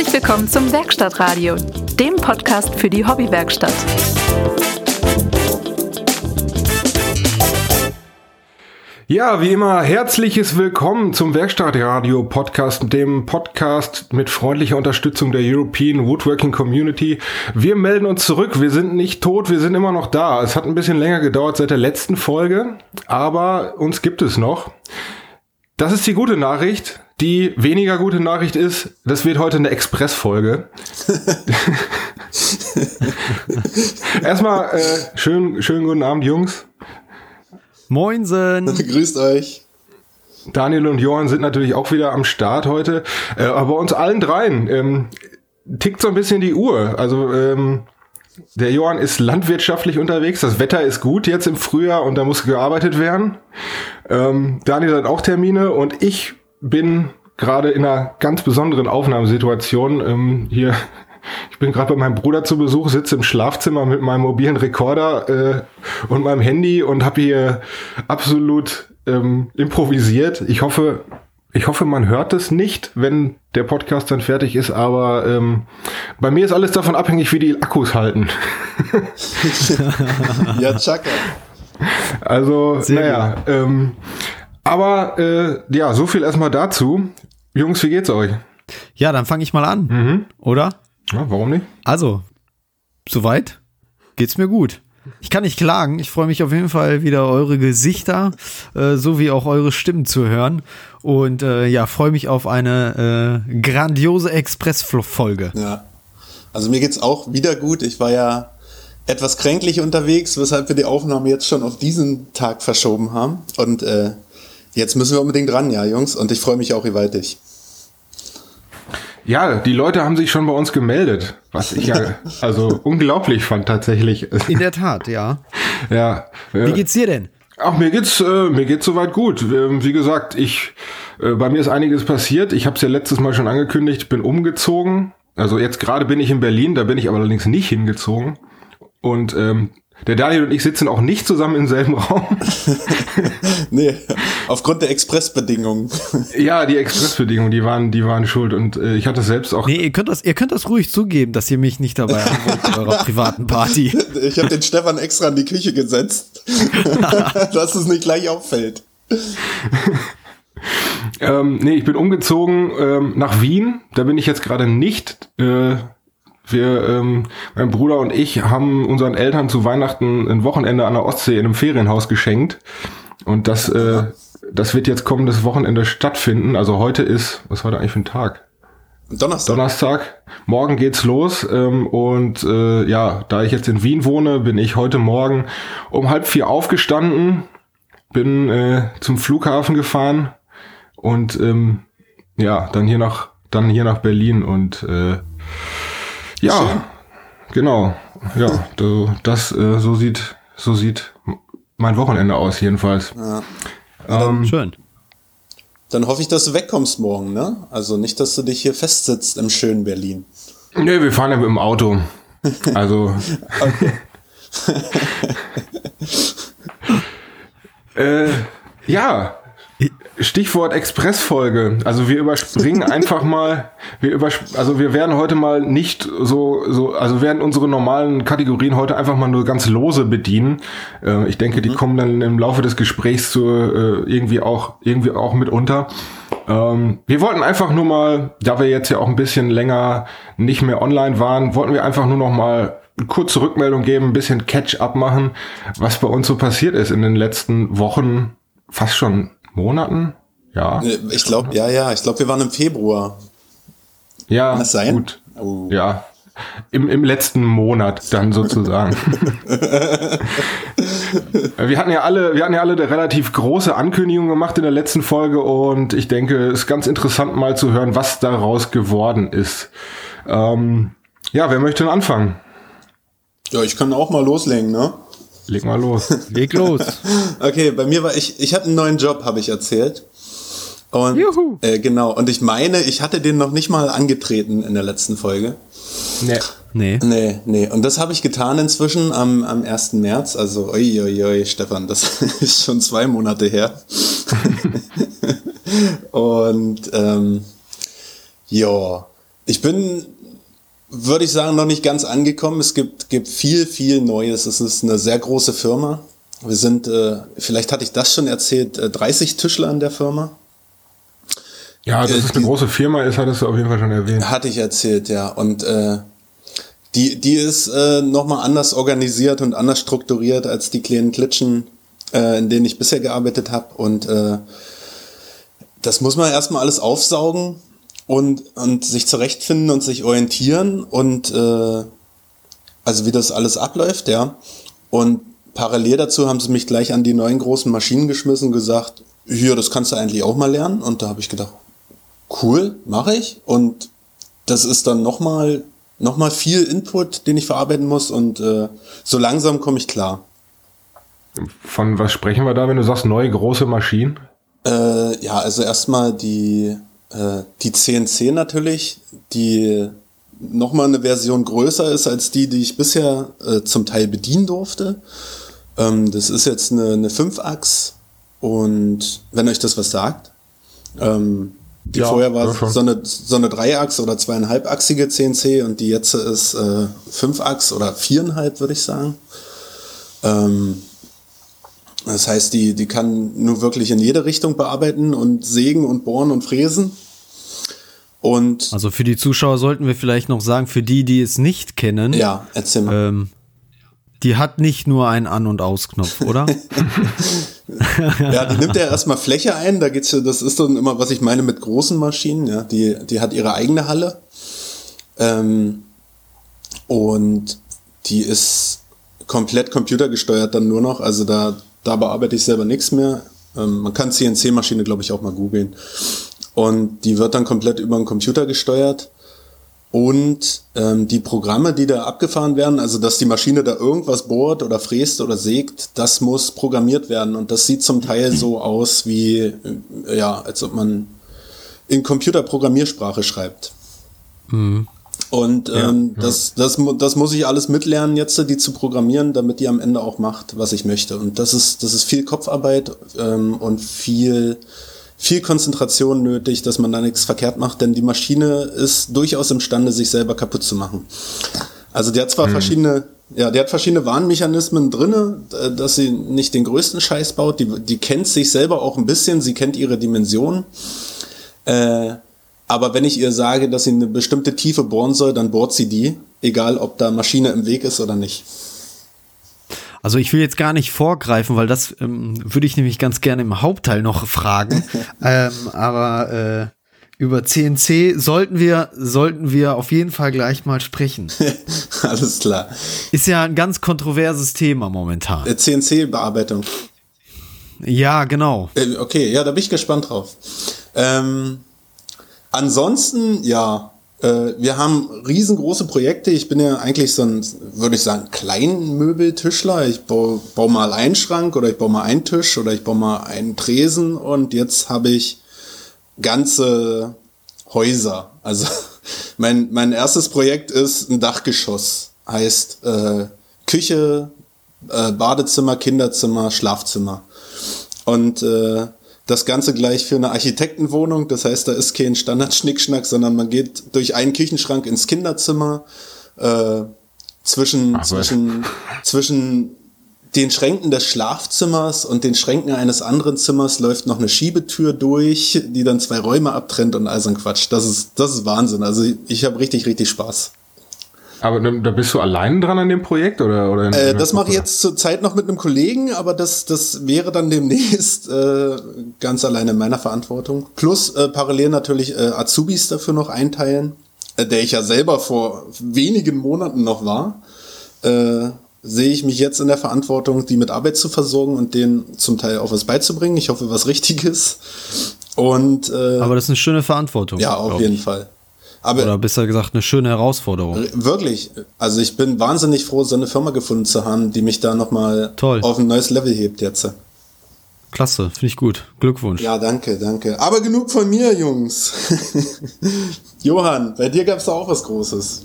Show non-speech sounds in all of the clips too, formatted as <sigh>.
Herzlich willkommen zum Werkstattradio, dem Podcast für die Hobbywerkstatt. Ja, wie immer, herzliches Willkommen zum Werkstattradio Podcast, dem Podcast mit freundlicher Unterstützung der European Woodworking Community. Wir melden uns zurück. Wir sind nicht tot, wir sind immer noch da. Es hat ein bisschen länger gedauert seit der letzten Folge, aber uns gibt es noch. Das ist die gute Nachricht. Die weniger gute Nachricht ist, das wird heute eine Express-Folge. <laughs> Erstmal äh, schön, schönen guten Abend, Jungs. Moinsen. <laughs> Grüßt euch. Daniel und Johann sind natürlich auch wieder am Start heute. Äh, aber uns allen dreien ähm, tickt so ein bisschen die Uhr. Also ähm, der Johann ist landwirtschaftlich unterwegs. Das Wetter ist gut jetzt im Frühjahr und da muss gearbeitet werden. Ähm, Daniel hat auch Termine und ich bin gerade in einer ganz besonderen Aufnahmesituation. Ähm, hier, ich bin gerade bei meinem Bruder zu Besuch, sitze im Schlafzimmer mit meinem mobilen Rekorder äh, und meinem Handy und habe hier absolut ähm, improvisiert. Ich hoffe, ich hoffe, man hört es nicht, wenn der Podcast dann fertig ist, aber ähm, bei mir ist alles davon abhängig, wie die Akkus halten. <laughs> ja, tschakka. Also, Sehr naja, ähm, aber äh, ja, so viel erstmal dazu. Jungs, wie geht's euch? Ja, dann fange ich mal an, mhm. oder? Ja, warum nicht? Also, soweit geht's mir gut. Ich kann nicht klagen. Ich freue mich auf jeden Fall wieder eure Gesichter äh, sowie auch eure Stimmen zu hören. Und äh, ja, freue mich auf eine äh, grandiose Express-Folge. Ja. Also mir geht's auch wieder gut. Ich war ja etwas kränklich unterwegs, weshalb wir die Aufnahme jetzt schon auf diesen Tag verschoben haben. Und äh, jetzt müssen wir unbedingt ran, ja, Jungs. Und ich freue mich auch gewaltig. Ja, die Leute haben sich schon bei uns gemeldet, was ich ja <laughs> also unglaublich fand tatsächlich. In der Tat, ja. <laughs> Ja. Wie geht's dir denn? Ach, mir geht's äh, mir geht's soweit gut. Ähm, wie gesagt, ich äh, bei mir ist einiges passiert. Ich habe es ja letztes Mal schon angekündigt, bin umgezogen. Also jetzt gerade bin ich in Berlin, da bin ich aber allerdings nicht hingezogen. Und ähm, der Daniel und ich sitzen auch nicht zusammen im selben Raum. <laughs> nee, aufgrund der Expressbedingungen. ja, die Expressbedingungen, die waren, die waren schuld und äh, ich hatte selbst auch. Nee, ihr könnt das, ihr könnt das ruhig zugeben, dass ihr mich nicht dabei habt bei eurer <laughs> privaten Party. Ich habe den Stefan extra in die Küche gesetzt, <laughs> dass es nicht gleich auffällt. ähm, nee, ich bin umgezogen ähm, nach Wien. Da bin ich jetzt gerade nicht. Äh, wir, ähm, mein Bruder und ich haben unseren Eltern zu Weihnachten ein Wochenende an der Ostsee in einem Ferienhaus geschenkt. Und das, äh, das wird jetzt kommendes Wochenende stattfinden. Also heute ist, was war da eigentlich für ein Tag? Donnerstag. Donnerstag. Morgen geht's los. Ähm, und äh, ja, da ich jetzt in Wien wohne, bin ich heute Morgen um halb vier aufgestanden, bin äh, zum Flughafen gefahren und ähm, ja, dann hier nach, dann hier nach Berlin und äh, ja, Schön. genau. Ja, das äh, so sieht so sieht mein Wochenende aus jedenfalls. Ja. Ähm, Schön. Dann hoffe ich, dass du wegkommst morgen, ne? Also nicht, dass du dich hier festsitzt im schönen Berlin. Nee, wir fahren ja mit dem Auto. <laughs> Also. <laughs> <laughs> äh, ja, Stichwort Expressfolge. Also wir überspringen <laughs> einfach mal, wir übersp also wir werden heute mal nicht so, so, also werden unsere normalen Kategorien heute einfach mal nur ganz lose bedienen. Äh, ich denke, die mhm. kommen dann im Laufe des Gesprächs zu, äh, irgendwie auch, irgendwie auch mit unter. Ähm, wir wollten einfach nur mal, da wir jetzt ja auch ein bisschen länger nicht mehr online waren, wollten wir einfach nur noch mal eine kurze Rückmeldung geben, ein bisschen Catch-up machen, was bei uns so passiert ist in den letzten Wochen, fast schon Monaten? Ja. Ich glaube, ja, ja, ich glaube, wir waren im Februar. Ja, Kann das sein? gut. Oh. Ja, im, im letzten Monat dann <laughs> sozusagen. wir hatten ja alle, wir hatten ja alle eine relativ große Ankündigung gemacht in der letzten Folge und ich denke, es ist ganz interessant mal zu hören, was daraus geworden ist. Ähm, ja, wer möchte denn anfangen? Ja, ich kann auch mal loslegen, ne? Leg mal los. <laughs> Leg los. okay, bei mir war ich, ich habe einen neuen Job, habe ich erzählt. Und Juhu. Äh, genau, und ich meine, ich hatte den noch nicht mal angetreten in der letzten Folge. Nee. Nee. Nee, nee. Und das habe ich getan inzwischen am, am 1. März. Also, oi, oi, oi, Stefan, das <laughs> ist schon zwei Monate her. <laughs> und ähm, ja, Ich bin, würde ich sagen, noch nicht ganz angekommen. Es gibt, gibt viel, viel Neues. Es ist eine sehr große Firma. Wir sind, äh, vielleicht hatte ich das schon erzählt, äh, 30 Tischler in der Firma. Ja, dass Äh, es eine die- große Firma ist, hattest du auf jeden Fall schon erwähnt. Hatte ich erzählt, ja. Und äh, die, die ist äh, nochmal anders organisiert und anders strukturiert als die kleinen Klitschen, äh, in denen ich bisher gearbeitet habe. Und äh, das muss man erstmal alles aufsaugen und, und sich zurechtfinden und sich orientieren und äh, also wie das alles abläuft, ja. Und parallel dazu haben sie mich gleich an die neuen großen Maschinen geschmissen und gesagt, hier, das kannst du eigentlich auch mal lernen. Und da habe ich gedacht, cool, mache ich. Und das ist dann nochmal noch mal viel Input, den ich verarbeiten muss. Und äh, so langsam komme ich klar. Von was sprechen wir da, wenn du sagst neue große Maschinen? Äh, ja, also erstmal die, äh, die CNC natürlich, die nochmal eine Version größer ist als die, die ich bisher äh, zum Teil bedienen durfte. Ähm, das ist jetzt eine, eine 5-Achs und wenn euch das was sagt, ähm, die Ja, vorher war ja, so eine, so eine Dreiachs- oder zweieinhalbachsige CNC und die jetzt ist äh, 5-Achs oder viereinhalb, würde ich sagen. Ähm, das heißt, die, die kann nur wirklich in jede Richtung bearbeiten und sägen und bohren und fräsen. Und Also für die Zuschauer sollten wir vielleicht noch sagen, für die, die es nicht kennen, ja, erzähl mal. ähm, die hat nicht nur einen An- und Ausknopf, oder? <laughs> Ja, die nimmt ja erstmal Fläche ein. Da geht's ja, das ist dann immer, was ich meine mit großen Maschinen. Ja, die, die hat ihre eigene Halle. Ähm, und die ist komplett computergesteuert dann nur noch. Also da, da bearbeite ich selber nichts mehr. Ähm, man kann CNC-Maschine, glaube ich, auch mal googeln. Und die wird dann komplett über den Computer gesteuert. Und ähm, die Programme, die da abgefahren werden, also dass die Maschine da irgendwas bohrt oder fräst oder sägt, das muss programmiert werden. Und das sieht zum Teil so aus wie, äh, ja, als ob man in Computerprogrammiersprache schreibt. Und ähm, Das, das, mu- das muss ich alles mitlernen jetzt, die zu programmieren, damit die am Ende auch macht, was ich möchte. Und das ist, das ist viel Kopfarbeit ähm, und viel, viel Konzentration nötig, dass man da nichts verkehrt macht, denn die Maschine ist durchaus imstande, sich selber kaputt zu machen. Also die hat zwar verschiedene, ja, die hat verschiedene Warnmechanismen drinne, äh, dass sie nicht den größten Scheiß baut. Die, die kennt sich selber auch ein bisschen, sie kennt ihre Dimensionen. Äh, aber wenn ich ihr sage, dass sie eine bestimmte Tiefe bohren soll, dann bohrt sie die, egal ob da Maschine im Weg ist oder nicht. Also ich will jetzt gar nicht vorgreifen, weil das ähm, würde ich nämlich ganz gerne im Hauptteil noch fragen. <laughs> ähm, aber äh, über CNC sollten wir, sollten wir auf jeden Fall gleich mal sprechen. <laughs> Alles klar. Ist ja ein ganz kontroverses Thema momentan. Äh, CNC-Bearbeitung. Ja, genau. Äh, okay, ja, da bin ich gespannt drauf. Ähm, ansonsten, ja, äh, wir haben riesengroße Projekte. Ich bin ja eigentlich so ein, würde ich sagen, Kleinmöbeltischler. Ich baue, baue mal einen Schrank oder ich baue mal einen Tisch oder ich baue mal einen Tresen und jetzt habe ich ganze Häuser. Also <laughs> mein, mein erstes Projekt ist ein Dachgeschoss. Heißt äh, Küche, äh, Badezimmer, Kinderzimmer, Schlafzimmer. Und äh, das Ganze gleich für eine Architektenwohnung. Das heißt, da ist kein Standard-Schnickschnack, sondern man geht durch einen Küchenschrank ins Kinderzimmer. Äh, zwischen, Ach, zwischen, zwischen den Schränken des Schlafzimmers und den Schränken eines anderen Zimmers läuft noch eine Schiebetür durch, die dann zwei Räume abtrennt und all so ein Quatsch. Das ist, das ist Wahnsinn. Also ich, ich habe richtig, richtig Spaß. Aber da bist du allein dran an dem Projekt oder? oder in- Äh, das mache ich jetzt zur Zeit noch mit einem Kollegen, aber das, das wäre dann demnächst äh, ganz alleine in meiner Verantwortung. Plus äh, parallel natürlich äh, Azubis dafür noch einteilen, äh, der ich ja selber vor wenigen Monaten noch war. Äh, sehe ich mich jetzt in der Verantwortung, die mit Arbeit zu versorgen und denen zum Teil auch was beizubringen. Ich hoffe, was Richtiges. Und äh, Aber das ist eine schöne Verantwortung. ja, auf jeden ich. Fall. Aber Oder besser gesagt, eine schöne Herausforderung. Wirklich. Also ich bin wahnsinnig froh, so eine Firma gefunden zu haben, die mich da nochmal auf ein neues Level hebt jetzt. Klasse, finde ich gut. Glückwunsch. Ja, danke, danke. Aber genug von mir, Jungs. <laughs> Johann, bei dir gab's da auch was Großes.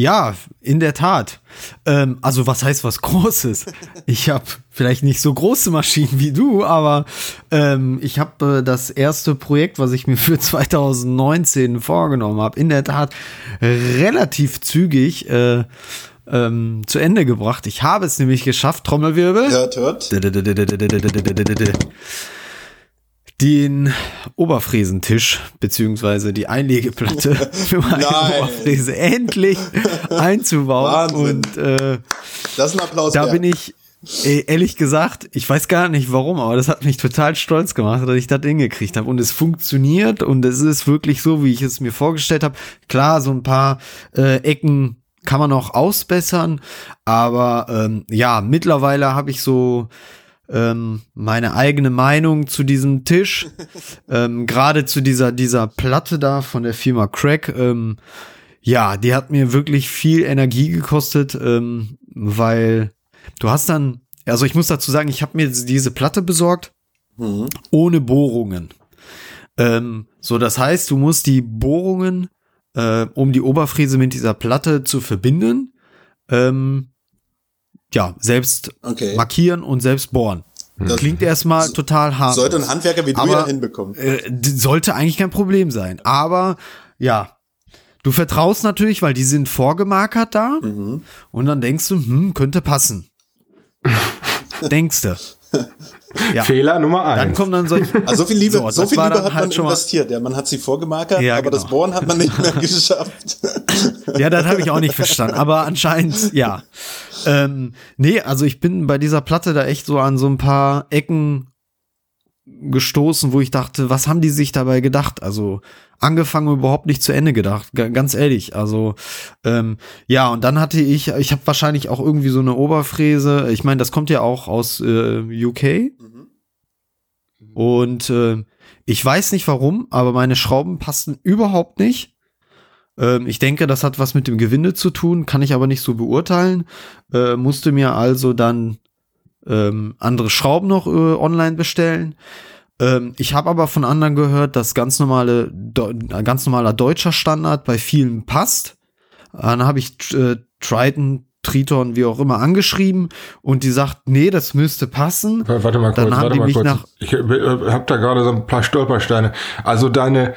Ja, in der Tat. Ähm, also was heißt was Großes? Ich habe vielleicht nicht so große Maschinen wie du, aber ähm, ich habe äh, das erste Projekt, was ich mir für 2019 vorgenommen habe, in der Tat relativ zügig äh, ähm, zu Ende gebracht. Ich habe es nämlich geschafft, Trommelwirbel. Hört, hört. Den Oberfräsentisch beziehungsweise die Einlegeplatte <laughs> für meine Nein. Oberfräse endlich einzubauen. Wahnsinn. Und äh, Das ist ein Applaus da wert. bin ich, äh, ehrlich gesagt, ich weiß gar nicht warum, aber das hat mich total stolz gemacht, dass ich das hingekriegt habe. Und es funktioniert und es ist wirklich so, wie ich es mir vorgestellt habe. Klar, so ein paar äh, Ecken kann man noch ausbessern, aber ähm, ja, mittlerweile habe ich so ähm, meine eigene Meinung zu diesem Tisch, <laughs> ähm, gerade zu dieser dieser Platte da von der Firma Crack. Ähm, ja, die hat mir wirklich viel Energie gekostet, ähm, weil du hast dann, also ich muss dazu sagen, ich habe mir diese Platte besorgt ohne Bohrungen. Ähm, so, das heißt, du musst die Bohrungen, äh, um die Oberfräse mit dieser Platte zu verbinden, ähm, ja, selbst Okay. markieren und selbst bohren. Das Klingt erstmal total hart. sollte ein Handwerker wie du Aber- ja hinbekommen. Äh, sollte eigentlich kein Problem sein. Aber ja, du vertraust natürlich, weil die sind vorgemarkert da. Mhm. Und dann denkst du, hm, könnte passen. <laughs> denkst du. Ja. Fehler Nummer Dann eins. kommen dann solche. <laughs> Also so viel Liebe, So, so, das viel Liebe dann hat halt man schon mal- investiert. Ja, man hat sie vorgemarkert, Ja, aber genau. das Bohren hat man nicht mehr <laughs> geschafft. Ja, das habe ich auch nicht verstanden. Aber anscheinend, ja. Ähm, nee, also ich bin bei dieser Platte da echt so an so ein paar Ecken gestoßen, wo ich dachte, was haben die sich dabei gedacht? Also angefangen und überhaupt nicht zu Ende gedacht, ganz ehrlich. Also ähm, ja, und dann hatte ich, ich habe wahrscheinlich auch irgendwie so eine Oberfräse. Ich meine, das kommt ja auch aus äh, UK. Und äh, ich weiß nicht warum, aber meine Schrauben passten überhaupt nicht. Ähm, ich denke, das hat was mit dem Gewinde zu tun, kann ich aber nicht so beurteilen. Äh, musste mir also dann ähm, andere Schrauben noch äh, online bestellen. Ähm, ich habe aber von anderen gehört, dass ganz normale, ein ganz normaler deutscher Standard bei vielen passt. Dann habe ich äh, Triton, Triton, wie auch immer, angeschrieben und die sagt, nee, das müsste passen. Warte mal Dann kurz, haben warte die mich kurz. nach- Ich äh, habe da gerade so ein paar Stolpersteine. Also deine,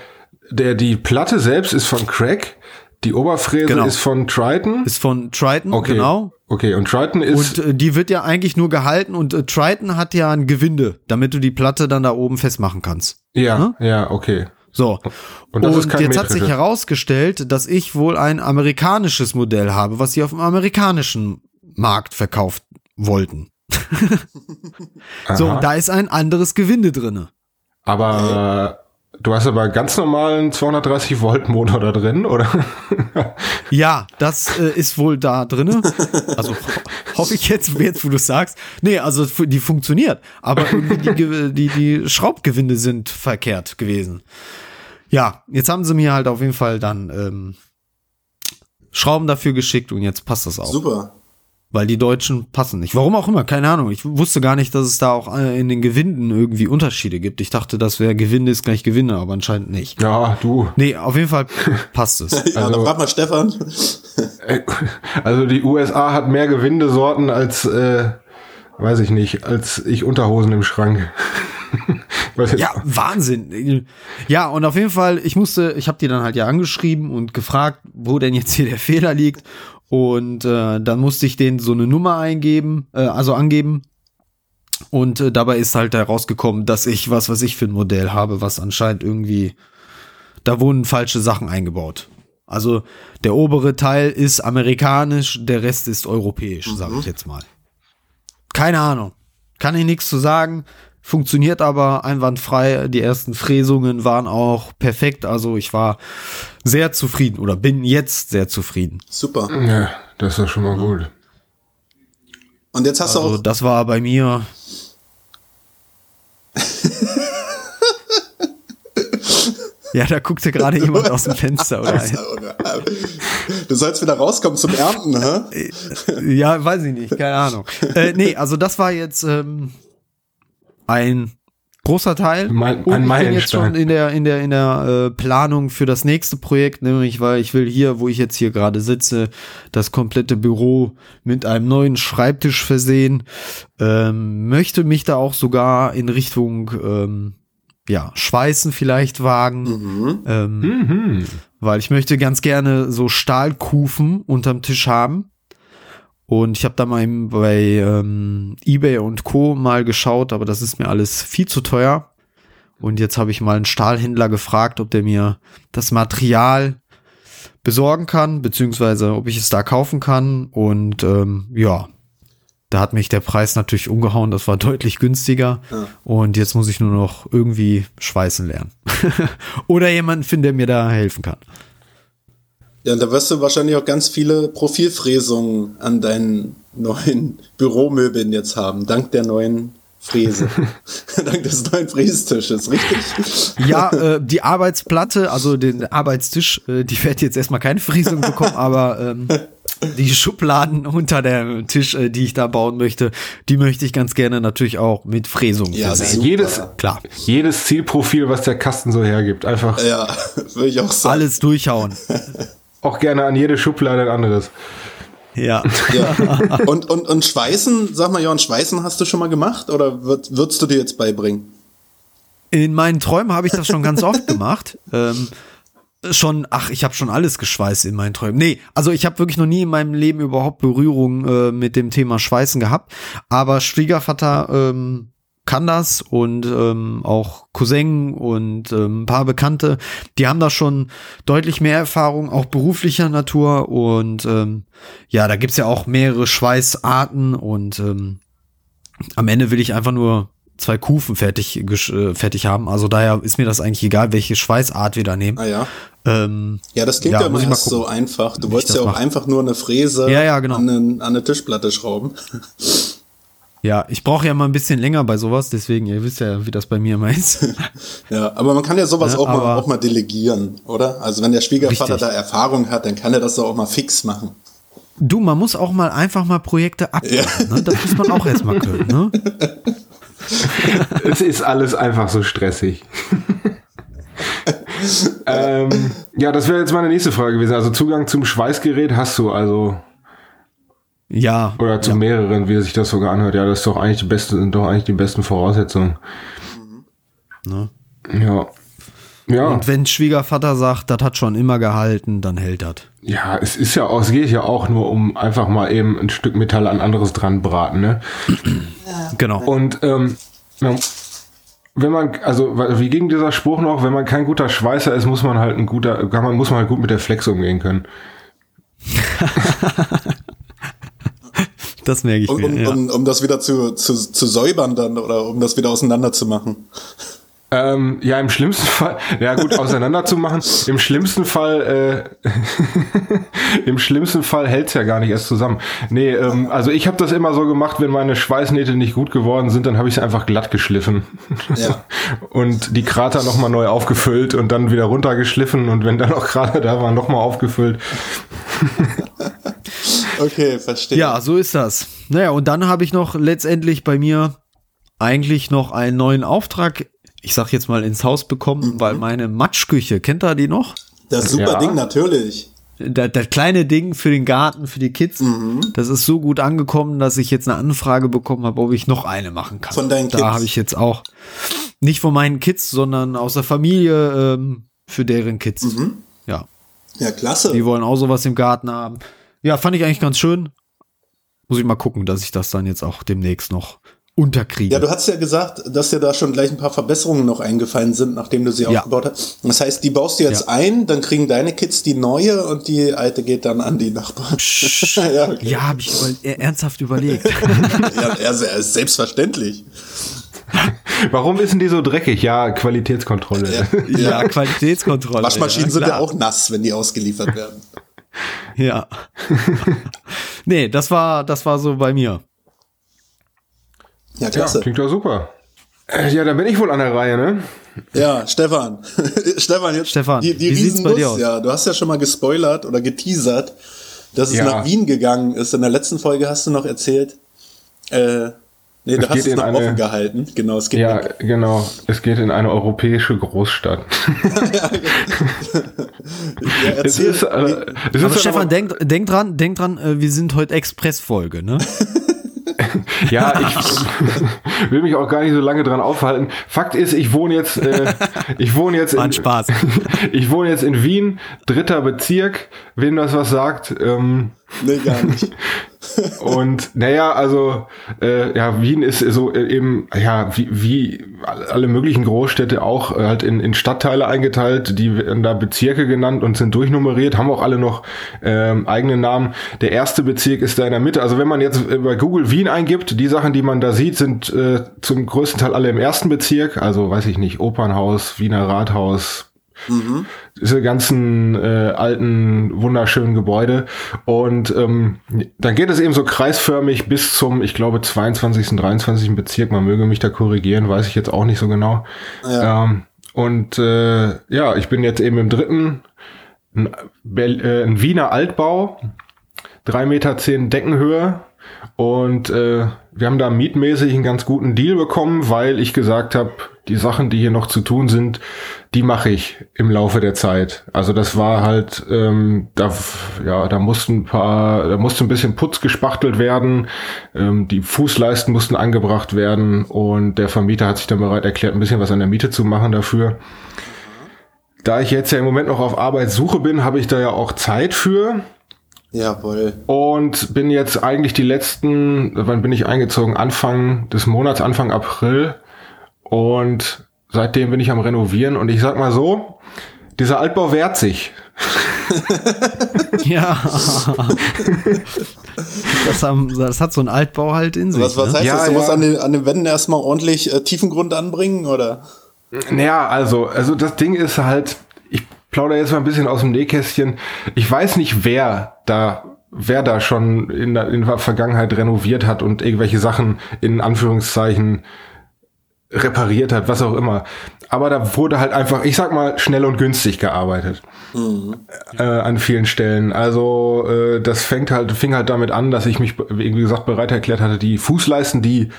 der, die Platte selbst ist von Crack, die Oberfräse Genau. ist von Triton. Ist von Triton, Okay. genau. Okay, und Triton ist. Und äh, die wird ja eigentlich nur gehalten und äh, Triton hat ja ein Gewinde, damit du die Platte dann da oben festmachen kannst. ja, ja, okay. So. Und das ist kein jetzt hat sich herausgestellt, dass ich wohl ein amerikanisches Modell habe, was sie auf dem amerikanischen Markt verkauft wollten. <laughs> So, und da ist ein anderes Gewinde drinne. Aber äh, du hast aber einen ganz normalen 230 Volt Motor da drin, oder? <laughs> Ja, das äh, ist wohl da drinne. Also ho hoffe ich jetzt, jetzt wo du sagst. Nee, also die funktioniert. Aber irgendwie die, die, die Schraubgewinde sind verkehrt gewesen. Ja, jetzt haben sie mir halt auf jeden Fall dann ähm, Schrauben dafür geschickt und jetzt passt das auch. Super. Weil die Deutschen passen nicht. Warum auch immer, keine Ahnung. Ich wusste gar nicht, dass es da auch äh, in den Gewinden irgendwie Unterschiede gibt. Ich dachte, das wäre Gewinde ist gleich Gewinde, aber anscheinend nicht. ja, du. Nee, auf jeden Fall passt es. <laughs> Ja, Also- dann frag mal Stefan. Äh, Also die USA hat mehr Gewindesorten als, äh, weiß ich nicht, als ich Unterhosen im Schrank. <laughs> Ja, Wahnsinn. Ja, und auf jeden Fall, ich musste, ich habe die dann halt ja angeschrieben und gefragt, wo denn jetzt hier der Fehler liegt. Und äh, dann musste ich denen so eine Nummer eingeben, äh, also angeben. Und äh, dabei ist halt herausgekommen, dass ich was, was ich für ein Modell habe, was anscheinend irgendwie, da wurden falsche Sachen eingebaut. Also der obere Teil ist amerikanisch, der Rest ist europäisch, sage ich jetzt mal. Keine Ahnung. Kann ich nichts zu sagen. Funktioniert aber einwandfrei. Die ersten Fräsungen waren auch perfekt. Also ich war sehr zufrieden oder bin jetzt sehr zufrieden. Super. ja, das ist doch schon mal gut. Und jetzt hast du Also auch. das war bei mir. <laughs> ja, da guckte gerade jemand aus dem Fenster oder. Du sollst wieder rauskommen zum Ernten, hä? ja, weiß ich nicht, keine Ahnung. Äh, nee, also das war jetzt ähm, ein großer Teil. Mein- und ein ich bin jetzt schon in der in der in der äh, Planung für das nächste Projekt, nämlich weil ich will hier, wo ich jetzt hier gerade sitze, das komplette Büro mit einem neuen Schreibtisch versehen. Ähm, möchte mich da auch sogar in Richtung ähm, ja Schweißen vielleicht wagen. Mhm. Ähm, Mhm. weil ich möchte ganz gerne so Stahlkufen unterm Tisch haben. Und ich habe da mal eben bei ähm, eBay und Co. mal geschaut, aber das ist mir alles viel zu teuer. Und jetzt habe ich mal einen Stahlhändler gefragt, ob der mir das Material besorgen kann, beziehungsweise ob ich es da kaufen kann. Und ähm, ja, da hat mich der Preis natürlich umgehauen. Das war deutlich günstiger. Ja. Und jetzt muss ich nur noch irgendwie schweißen lernen. <laughs> Oder jemanden finden, der mir da helfen kann. Ja, und da wirst du wahrscheinlich auch ganz viele Profilfräsungen an deinen neuen <laughs> Büromöbeln jetzt haben, dank der neuen Fräse. <laughs> <laughs> dank des neuen Frästisches, richtig? Ja, äh, die Arbeitsplatte, also den Arbeitstisch, äh, die wird jetzt erstmal keine Fräsung bekommen, aber ähm, die Schubladen unter dem Tisch, äh, die ich da bauen möchte, die möchte ich ganz gerne natürlich auch mit Fräsung Ja, versehen. super. Jedes, Klar, jedes Zielprofil, was der Kasten so hergibt. Einfach Ja, würde ich auch sagen. alles durchhauen. Auch gerne an jede Schublade ein anderes. Ja. Ja. Und, und, und Schweißen, sag mal, Johann, Schweißen hast du schon mal gemacht oder würd, würdest du dir jetzt beibringen? In meinen Träumen habe ich das schon ganz oft gemacht. Ähm, schon, ach, ich habe schon alles geschweißt in meinen Träumen. Nee, also ich habe wirklich noch nie in meinem Leben überhaupt Berührung äh, mit dem Thema Schweißen gehabt. Aber Schwiegervater ähm, kann das und ähm, auch Cousin und ähm, ein paar Bekannte, die haben da schon deutlich mehr Erfahrung, auch beruflicher Natur. Und ähm, ja, da gibt's ja auch mehrere Schweißarten und ähm, am Ende will ich einfach nur zwei Kufen fertig, äh, fertig haben. Also daher ist mir das eigentlich egal, welche Schweißart wir da nehmen. Ah ja. Ähm, Ja, das klingt Ja, ja, immer erst so einfach. Du wolltest ja auch mache. einfach nur eine Fräse Ja, ja, genau. an, eine, an eine Tischplatte schrauben. Ja, ich brauche ja mal ein bisschen länger bei sowas, deswegen, ihr wisst ja, wie das bei mir immer ist. <laughs> Ja, aber man kann ja sowas Ja, auch, mal, auch mal delegieren, oder? Also wenn der Schwiegervater Richtig. da Erfahrung hat, dann kann er das doch auch mal fix machen. Du, man muss auch mal einfach mal Projekte abgeben. Ja. Ne? Das muss man auch erstmal können. Ne? <laughs> es ist alles einfach so stressig. <laughs> ähm, ja, das wäre jetzt meine nächste Frage gewesen. Also Zugang zum Schweißgerät hast du also Ja. oder zu ja. mehreren, wie sich das sogar anhört. Ja, das ist doch eigentlich die beste, sind doch eigentlich die besten Voraussetzungen. Ne? Ja. Ja. Und wenn Schwiegervater sagt, das hat schon immer gehalten, dann hält das. Ja, es ist ja auch, es geht ja auch nur um einfach mal eben ein Stück Metall an anderes dran braten, ne? Genau. Und ähm, ja, wenn man, also wie ging dieser Spruch noch, wenn man kein guter Schweißer ist, muss man halt ein guter, kann man, muss man halt gut mit der Flex umgehen können. <laughs> Das merke ich Um, mir. um, ja. um, um das wieder zu, zu, zu säubern dann oder um das wieder auseinander zu machen. Ähm, ja, im schlimmsten Fall, ja gut, <laughs> auseinander zu machen. Im schlimmsten Fall, äh, <laughs> im schlimmsten Fall hält's ja gar nicht erst zusammen. Nee, ähm, also ich habe das immer so gemacht, wenn meine Schweißnähte nicht gut geworden sind, dann habe ich sie einfach glatt geschliffen. Ja. <laughs> und die Krater nochmal neu aufgefüllt und dann wieder runtergeschliffen und wenn dann noch Krater da waren, nochmal aufgefüllt. Okay, verstehe. Ja, so ist das. Naja, und dann habe ich noch letztendlich bei mir eigentlich noch einen neuen Auftrag, ich sag jetzt mal, ins Haus bekommen, weil meine Matschküche, kennt ihr die noch? Das super Ja. Ding, natürlich. Das, das kleine Ding für den Garten, für die Kids, das ist so gut angekommen, dass ich jetzt eine Anfrage bekommen habe, ob ich noch eine machen kann. Von deinen Da Kids? habe ich jetzt auch nicht von meinen Kids, sondern aus der Familie ähm, für deren Kids. Ja, Ja, klasse. die wollen auch sowas im Garten haben. Ja, fand ich eigentlich ganz schön. Muss ich mal gucken, dass ich das dann jetzt auch demnächst noch unterkriege. Ja, du hast ja gesagt, dass dir da schon gleich ein paar Verbesserungen noch eingefallen sind, nachdem du sie Ja. aufgebaut hast. Das heißt, die baust du jetzt Ja. ein, dann kriegen deine Kids die neue und die alte geht dann an die Nachbarn. <laughs> ja, okay. Ja, habe ich über, ernsthaft überlegt. <laughs> ja, selbstverständlich. Warum ist denn die so dreckig? Ja, Qualitätskontrolle. Ja. ja, Qualitätskontrolle. Waschmaschinen ja, sind ja auch nass, wenn die ausgeliefert werden. Ja. <laughs> nee, das war, das war so bei mir. Ja, Ja, klasse. klingt doch super. Ja, da bin ich wohl an der Reihe, ne? Ja, Stefan. <laughs> Stefan, jetzt Stefan, die, die wie sieht's bei dir aus? ja, du hast ja schon mal gespoilert oder geteasert, dass es Ja. nach Wien gegangen ist. In der letzten Folge hast du noch erzählt, äh, Nee, du Es hast geht es in noch eine- offen gehalten. Genau, es geht Ja, nicht. genau. Es geht in eine europäische Großstadt. <laughs> Ja, Es ist, äh, es Aber ist Stefan, aber- denk, denk dran, denk dran, äh, wir sind heute Expressfolge, ne? <laughs> Ja, ich will mich auch gar nicht so lange dran aufhalten. Fakt ist, ich wohne jetzt, äh, ich wohne jetzt <laughs> in, Spaß. ich wohne jetzt in Wien, dritter Bezirk, wem das was sagt. Ähm, nee, gar nicht. <laughs> und naja, also äh, ja, Wien ist so äh, eben, ja, wie, wie alle möglichen Großstädte auch äh, halt in, in Stadtteile eingeteilt, die werden da Bezirke genannt und sind durchnummeriert, haben auch alle noch ähm, eigene Namen. Der erste Bezirk ist da in der Mitte. Also wenn man jetzt äh, bei Google Wien eingibt, die Sachen, die man da sieht, sind äh, zum größten Teil alle im ersten Bezirk. Also weiß ich nicht, Opernhaus, Wiener Rathaus, diese ganzen äh, alten, wunderschönen Gebäude. Und ähm, dann geht es eben so kreisförmig bis zum, ich glaube, 22., 23. Bezirk. Man möge mich da korrigieren, weiß ich jetzt auch nicht so genau. Ähm, und äh, ja, ich bin jetzt eben im dritten, ein, äh, ein Wiener Altbau, drei Meter zehn Deckenhöhe. Und äh, wir haben da mietmäßig einen ganz guten Deal bekommen, weil ich gesagt habe, die Sachen, die hier noch zu tun sind, die mache ich im Laufe der Zeit. Also das war halt, ähm, da, ja, da mussten ein paar, da musste ein bisschen Putz gespachtelt werden, ähm, die Fußleisten mussten angebracht werden und der Vermieter hat sich dann bereit erklärt, ein bisschen was an der Miete zu machen dafür. Da ich jetzt ja im Moment noch auf Arbeitssuche bin, habe ich da ja auch Zeit für. Jawohl. Und bin jetzt eigentlich die letzten, wann bin ich eingezogen? Anfang des Monats, Anfang April. Und seitdem bin ich am Renovieren. Und ich sag mal so, dieser Altbau wehrt sich. <laughs> <laughs> Ja. Das, haben, das hat so ein Altbau halt in sich. Was, was ne? heißt Ja, das? Du ja. musst an den, an den Wänden erstmal ordentlich äh, Tiefengrund anbringen, oder? Naja, also, also das Ding ist halt, plaudere jetzt mal ein bisschen aus dem Nähkästchen. Ich weiß nicht, wer da, wer da schon in der, in der Vergangenheit renoviert hat und irgendwelche Sachen in Anführungszeichen repariert hat, was auch immer. Aber da wurde halt einfach, ich sag mal, schnell und günstig gearbeitet. Äh, an vielen Stellen. Also äh, das fängt halt, fing halt damit an, dass ich mich, wie gesagt, bereit erklärt hatte, die Fußleisten, die,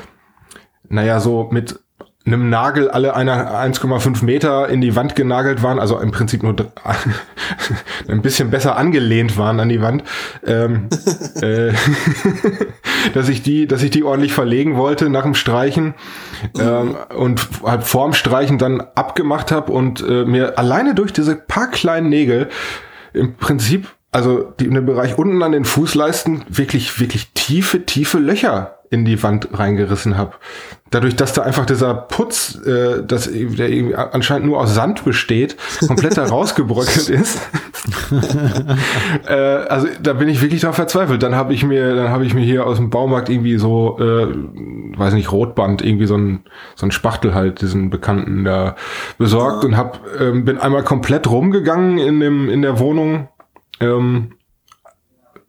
naja, so mit einem Nagel alle einer 1,5 Meter in die Wand genagelt waren, also im Prinzip nur <laughs> ein bisschen besser angelehnt waren an die Wand, ähm, <laughs> äh, <laughs> dass ich die, dass ich die ordentlich verlegen wollte nach dem Streichen ähm, und halt vorm Streichen dann abgemacht habe und äh, mir alleine durch diese paar kleinen Nägel im Prinzip, also die, in dem Bereich unten an den Fußleisten wirklich, wirklich tiefe, tiefe Löcher in die Wand reingerissen habe. Dadurch, dass da einfach dieser Putz, äh, das, der irgendwie anscheinend nur aus Sand besteht, komplett da <laughs> rausgebröckelt ist. <laughs> äh, also da bin ich wirklich drauf verzweifelt. Dann habe ich mir, dann habe ich mir hier aus dem Baumarkt irgendwie so, äh, weiß nicht, Rotband, irgendwie so ein, so ein Spachtel halt, diesen bekannten da besorgt und hab, ähm, bin einmal komplett rumgegangen in dem, in der Wohnung. Ähm,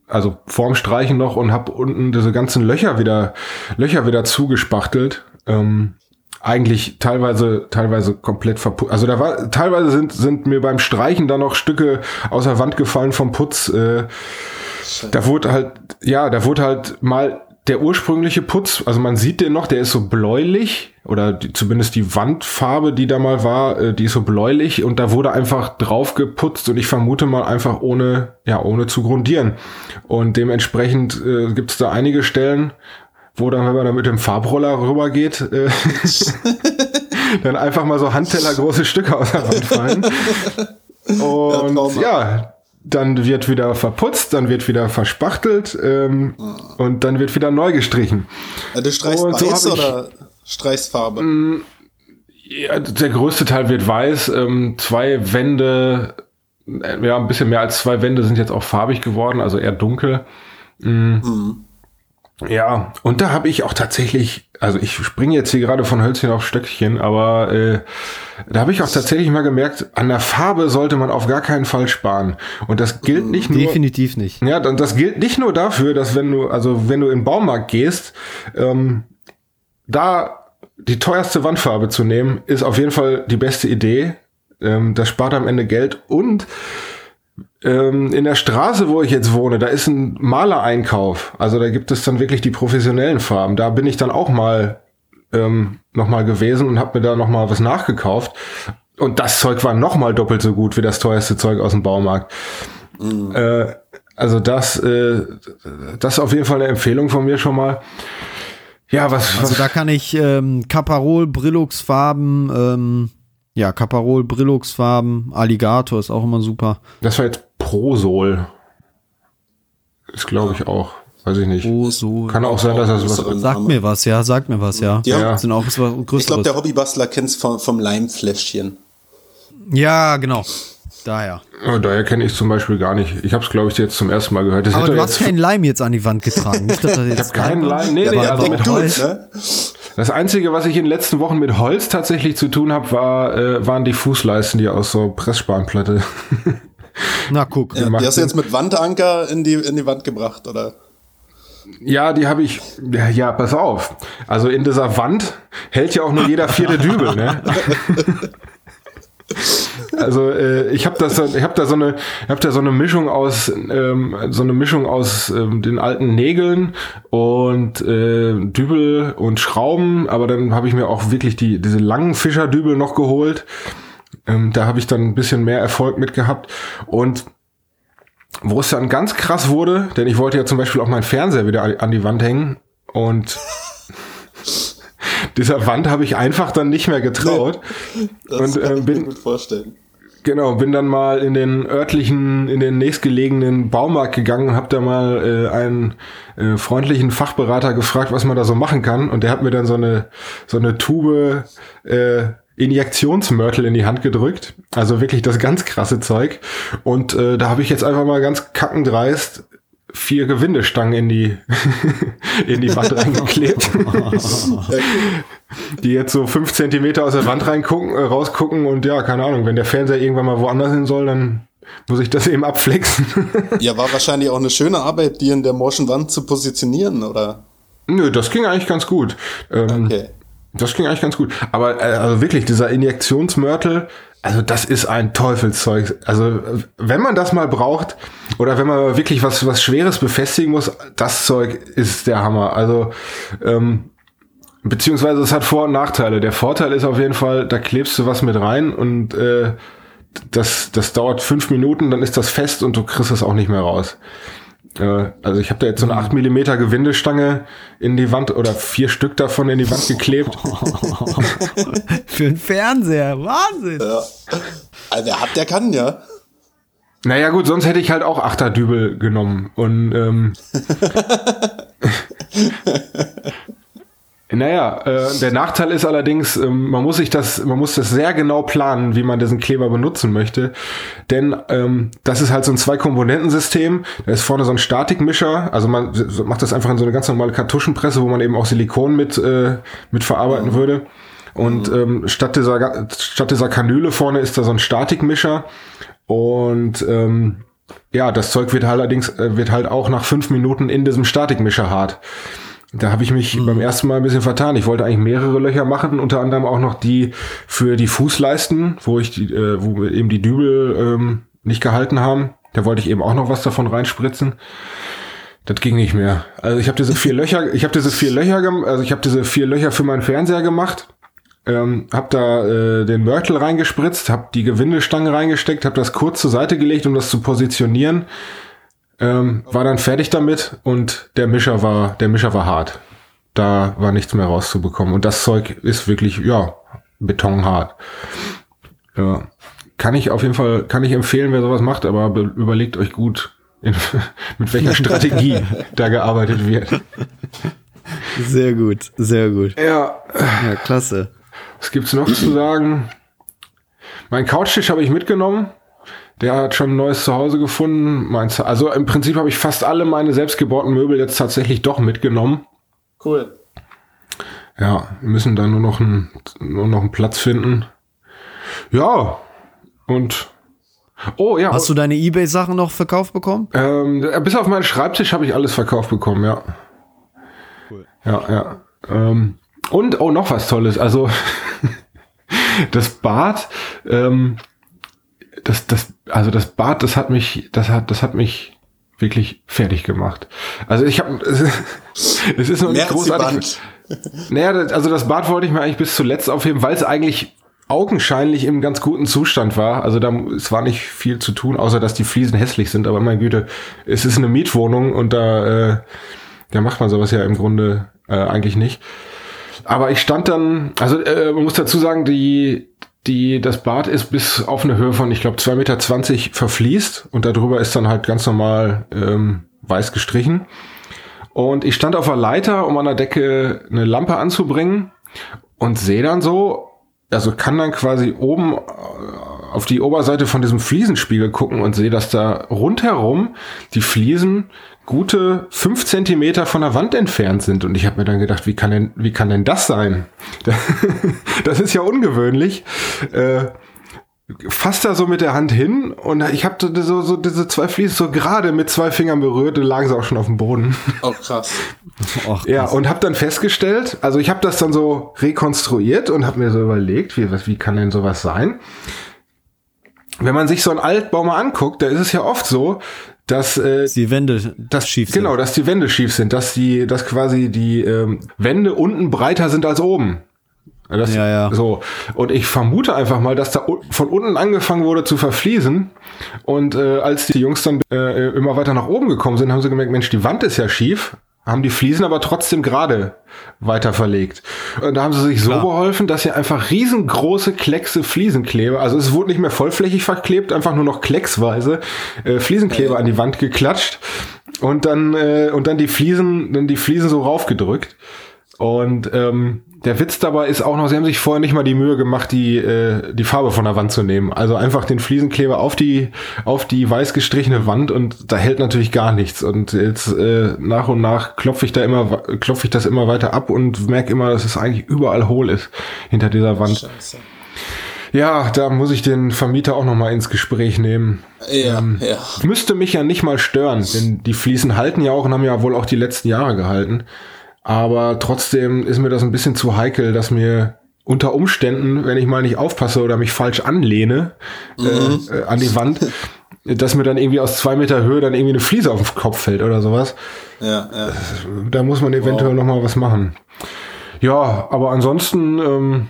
also vorm Streichen noch und hab unten diese ganzen Löcher wieder Löcher wieder zugespachtelt. Ähm, eigentlich teilweise teilweise komplett verputzt. Also da war teilweise sind sind mir beim Streichen da noch Stücke aus der Wand gefallen vom Putz. Äh, da wurde halt ja, da wurde halt mal der ursprüngliche Putz, also man sieht den noch, der ist so bläulich oder die, zumindest die Wandfarbe, die da mal war, äh, die ist so bläulich und da wurde einfach drauf geputzt und ich vermute mal einfach ohne, ja, ohne zu grundieren. Und dementsprechend äh, gibt es da einige Stellen, wo dann, wenn man da mit dem Farbroller rübergeht, äh, <laughs> dann einfach mal so handtellergroße Stücke aus der Wand fallen. Und ja, dann wird wieder verputzt, dann wird wieder verspachtelt ähm, und dann wird wieder neu gestrichen. Äh, Du streichst Und so weiß ich- oder streichst Farbe? Ja, der größte Teil wird weiß. Ähm, zwei Wände, äh, ja, ein bisschen mehr als zwei Wände sind jetzt auch farbig geworden, also eher dunkel. Mm. Ja, und da habe ich auch tatsächlich, also ich springe jetzt hier gerade von Hölzchen auf Stöckchen, aber äh, da habe ich auch tatsächlich mal gemerkt, an der Farbe sollte man auf gar keinen Fall sparen. Und das gilt nicht nur. Definitiv nicht. Ja, dann das gilt nicht nur dafür, dass wenn du, also wenn du in den Baumarkt gehst, ähm, da die teuerste Wandfarbe zu nehmen, ist auf jeden Fall die beste Idee. Ähm, das spart am Ende Geld und ähm, in der Straße, wo ich jetzt wohne, da ist ein Malereinkauf. Also da gibt es dann wirklich die professionellen Farben. Da bin ich dann auch mal ähm, noch mal gewesen und habe mir da noch mal was nachgekauft. Und das Zeug war noch mal doppelt so gut wie das teuerste Zeug aus dem Baumarkt. Mhm. Äh, also das, äh, das ist auf jeden Fall eine Empfehlung von mir schon mal. Ja, was. Also was? da kann ich ähm, Caparol, Brillux-Farben, ähm, ja, Caparol, Brillux-Farben, Alligator ist auch immer super. Das war jetzt Prosol. Ist glaube ich auch. Weiß ich nicht. Prosol. Kann auch sein, dass das was. Sagt mir was, ja, sagt mir was, ja. Ja. Das sind auch was Größeres. Ich glaube, der Hobbybastler kennt es vom, vom Leimfläschchen. Ja, genau. Daher. Daher kenne ich zum Beispiel gar nicht. Ich habe es, glaube ich, jetzt zum ersten Mal gehört. Das Aber du hast keinen Leim jetzt an die Wand getragen. <laughs> Nicht, dass das ich jetzt habe keinen Leim. Nee, nee, aber- also mit Holz. ne? Das Einzige, was ich in den letzten Wochen mit Holz tatsächlich zu tun habe, war, äh, waren die Fußleisten, die aus so Pressspanplatte. <laughs> Na, guck. Ja, die hast du jetzt mit Wandanker in die, in die Wand gebracht, oder? ja, die habe ich. Ja, ja, pass auf. Also in dieser Wand hält ja auch nur jeder vierte Dübel, ne? <laughs> Also äh, ich habe das, ich habe da so eine, ich habe da so eine Mischung aus, ähm, so eine Mischung aus ähm, den alten Nägeln und äh, Dübel und Schrauben. Aber dann habe ich mir auch wirklich die diese langen Fischerdübel noch geholt. Ähm, da habe ich dann ein bisschen mehr Erfolg mit gehabt und wo es dann ganz krass wurde, denn ich wollte ja zum Beispiel auch meinen Fernseher wieder an- die Wand hängen und <laughs> dieser Wand habe ich einfach dann nicht mehr getraut. Das Und, kann äh, ich bin- mir gut vorstellen. Genau, bin dann mal in den örtlichen, in den nächstgelegenen Baumarkt gegangen und habe da mal äh, einen äh, freundlichen Fachberater gefragt, was man da so machen kann. Und der hat mir dann so eine so eine Tube äh, Injektionsmörtel in die Hand gedrückt. Also wirklich das ganz krasse Zeug. Und äh, da habe ich jetzt einfach mal ganz kackendreist vier Gewindestangen in die <laughs> in die Wand <laughs> reingeklebt <laughs> die jetzt so fünf Zentimeter aus der Wand reingucken, äh, rausgucken und ja, keine Ahnung, wenn der Fernseher irgendwann mal woanders hin soll, dann muss ich das eben abflexen. Ja, war wahrscheinlich auch eine schöne Arbeit, die in der morschen Wand zu positionieren, oder? Nö, das ging eigentlich ganz gut. Ähm, Okay. Das ging eigentlich ganz gut. Aber äh, also wirklich, dieser Injektionsmörtel, also das ist ein Teufelszeug. Also wenn man das mal braucht oder wenn man wirklich was, was Schweres befestigen muss, das Zeug ist der Hammer. Also ähm, beziehungsweise es hat Vor- und Nachteile. Der Vorteil ist auf jeden Fall, da klebst du was mit rein und äh, das, das dauert fünf Minuten, dann ist das fest und du kriegst es auch nicht mehr raus. Äh, Also ich habe da jetzt so eine 8 Millimeter Gewindestange in die Wand oder vier Stück davon in die Wand geklebt. <laughs> Für einen Fernseher. Wahnsinn. Ja. Also, wer hat, der kann, ja. Naja gut, sonst hätte ich halt auch Achterdübel genommen. Und ähm, <laughs> naja, äh, der Nachteil ist allerdings, ähm, man muss sich das, man muss das sehr genau planen, wie man diesen Kleber benutzen möchte. Denn ähm, das ist halt so ein Zwei-Komponenten-System. Da ist vorne so ein Statikmischer, also man macht das einfach in so eine ganz normale Kartuschenpresse, wo man eben auch Silikon mit, äh, mit verarbeiten würde. Und ähm, statt, dieser, statt dieser Kanüle vorne ist da so ein Statikmischer. Und ähm, ja, das Zeug wird halt allerdings äh, wird halt auch nach fünf Minuten in diesem Statikmischer hart. Da habe ich mich beim ersten Mal ein bisschen vertan. Ich wollte eigentlich mehrere Löcher machen, unter anderem auch noch die für die Fußleisten, wo ich die, äh, wo eben die Dübel ähm, nicht gehalten haben. Da wollte ich eben auch noch was davon reinspritzen. Das ging nicht mehr. Also ich habe diese vier Löcher, ich habe diese vier Löcher, also ich habe diese vier Löcher für meinen Fernseher gemacht. Ähm, hab da äh, den Mörtel reingespritzt, hab die Gewindestange reingesteckt, hab das kurz zur Seite gelegt, um das zu positionieren. Ähm, war dann fertig damit und der Mischer war, der Mischer war hart. Da war nichts mehr rauszubekommen. Und das Zeug ist wirklich, ja, betonhart. Ja. Kann ich auf jeden Fall, kann ich empfehlen, wer sowas macht, aber be- überlegt euch gut, in, <laughs> mit welcher Strategie <laughs> da gearbeitet wird. Sehr gut, sehr gut. Ja, Ja, klasse. Was gibt's noch zu sagen? Mein Couchtisch habe ich mitgenommen. Der hat schon ein neues Zuhause gefunden. Mein Zu- also im Prinzip habe ich fast alle meine selbstgebauten Möbel jetzt tatsächlich doch mitgenommen. Cool. Ja, wir müssen da nur noch einen, nur noch einen Platz finden. Ja, und oh ja, Hast du deine Ebay-Sachen noch verkauft bekommen? ähm, bis auf meinen Schreibtisch habe ich alles verkauft bekommen, ja. Ja, ja. Ähm, und oh, noch was Tolles. Also <laughs> das Bad, ähm, das das, also das Bad, das hat mich, das hat, das hat mich wirklich fertig gemacht. Also ich habe, <laughs> es ist noch nicht großartig. Naja, also das Bad wollte ich mir eigentlich bis zuletzt aufheben, weil es eigentlich augenscheinlich im ganz guten Zustand war. Also da es war nicht viel zu tun, außer dass die Fliesen hässlich sind. Aber meine Güte, es ist eine Mietwohnung und da, äh, da macht man sowas ja im Grunde äh, eigentlich nicht. Aber ich stand dann, also äh, man muss dazu sagen, die die, das Bad ist bis auf eine Höhe von, ich glaube, 2,20 Meter verfließt und darüber ist dann halt ganz normal ähm, weiß gestrichen. Und ich stand auf der Leiter, um an der Decke eine Lampe anzubringen und sehe dann so, also kann dann quasi oben äh, auf die Oberseite von diesem Fliesenspiegel gucken und sehe, dass da rundherum die Fliesen gute fünf Zentimeter von der Wand entfernt sind. Und ich habe mir dann gedacht, wie kann denn, wie kann denn das sein? <laughs> das ist ja ungewöhnlich. Äh, fasst da so mit der Hand hin und ich habe so, so diese zwei Fliesen so gerade mit zwei Fingern berührt und lagen sie auch schon auf dem Boden. Oh krass. <laughs> Och, krass. Ja, und habe dann festgestellt, also ich habe das dann so rekonstruiert und habe mir so überlegt, wie, was, wie kann denn sowas sein? Wenn man sich so einen Altbau mal anguckt, da ist es ja oft so, dass äh, die Wände das, schief sind. Genau, dass die Wände schief sind, dass die, dass quasi die ähm, Wände unten breiter sind als oben. Das, ja, ja. So. Und ich vermute einfach mal, dass da von unten angefangen wurde zu verfließen. Und äh, als die Jungs dann äh, immer weiter nach oben gekommen sind, haben sie gemerkt, Mensch, die Wand ist ja schief haben die Fliesen aber trotzdem gerade weiter verlegt. Und da haben sie sich Klar. so geholfen, dass sie einfach riesengroße Kleckse Fliesenkleber, also es wurde nicht mehr vollflächig verklebt, einfach nur noch klecksweise äh, Fliesenkleber an die Wand geklatscht und dann äh, und dann die Fliesen, dann die Fliesen so raufgedrückt. Und ähm, der Witz dabei ist auch noch, sie haben sich vorher nicht mal die Mühe gemacht, die, äh, die Farbe von der Wand zu nehmen. Also einfach den Fliesenkleber auf die, auf die weiß gestrichene Wand und da hält natürlich gar nichts. Und jetzt äh, nach und nach klopfe ich da immer, klopfe ich das immer weiter ab und merke immer, dass es eigentlich überall hohl ist hinter dieser Wand. Scheiße. Ja, da muss ich den Vermieter auch noch mal ins Gespräch nehmen. Ja, ähm, ja. Müsste mich ja nicht mal stören, denn die Fliesen halten ja auch und haben ja wohl auch die letzten Jahre gehalten. Aber trotzdem ist mir das ein bisschen zu heikel, dass mir unter Umständen, wenn ich mal nicht aufpasse oder mich falsch anlehne mhm. äh, an die Wand, <laughs> dass mir dann irgendwie aus zwei Meter Höhe dann irgendwie eine Fliese auf den Kopf fällt oder sowas. Ja, ja. Da muss man eventuell wow. noch mal was machen. Ja, aber ansonsten, ähm,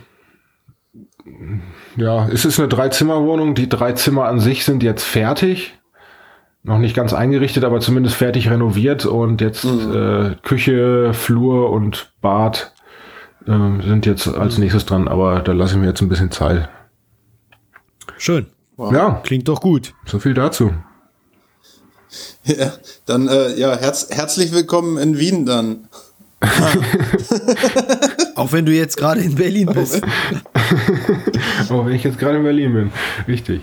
ja, es ist eine Dreizimmerwohnung. Die drei Zimmer an sich sind jetzt fertig noch nicht ganz eingerichtet, aber zumindest fertig renoviert und jetzt mhm. äh, Küche, Flur und Bad äh, sind jetzt als mhm. nächstes dran, aber da lasse ich mir jetzt ein bisschen Zeit. Schön. Wow. Ja. Klingt doch gut. So viel dazu. <laughs> Ja, dann äh, ja, herz herzlich willkommen in Wien dann. <laughs> Auch wenn du jetzt gerade in Berlin bist. <laughs> Auch wenn ich jetzt gerade in Berlin bin. Richtig.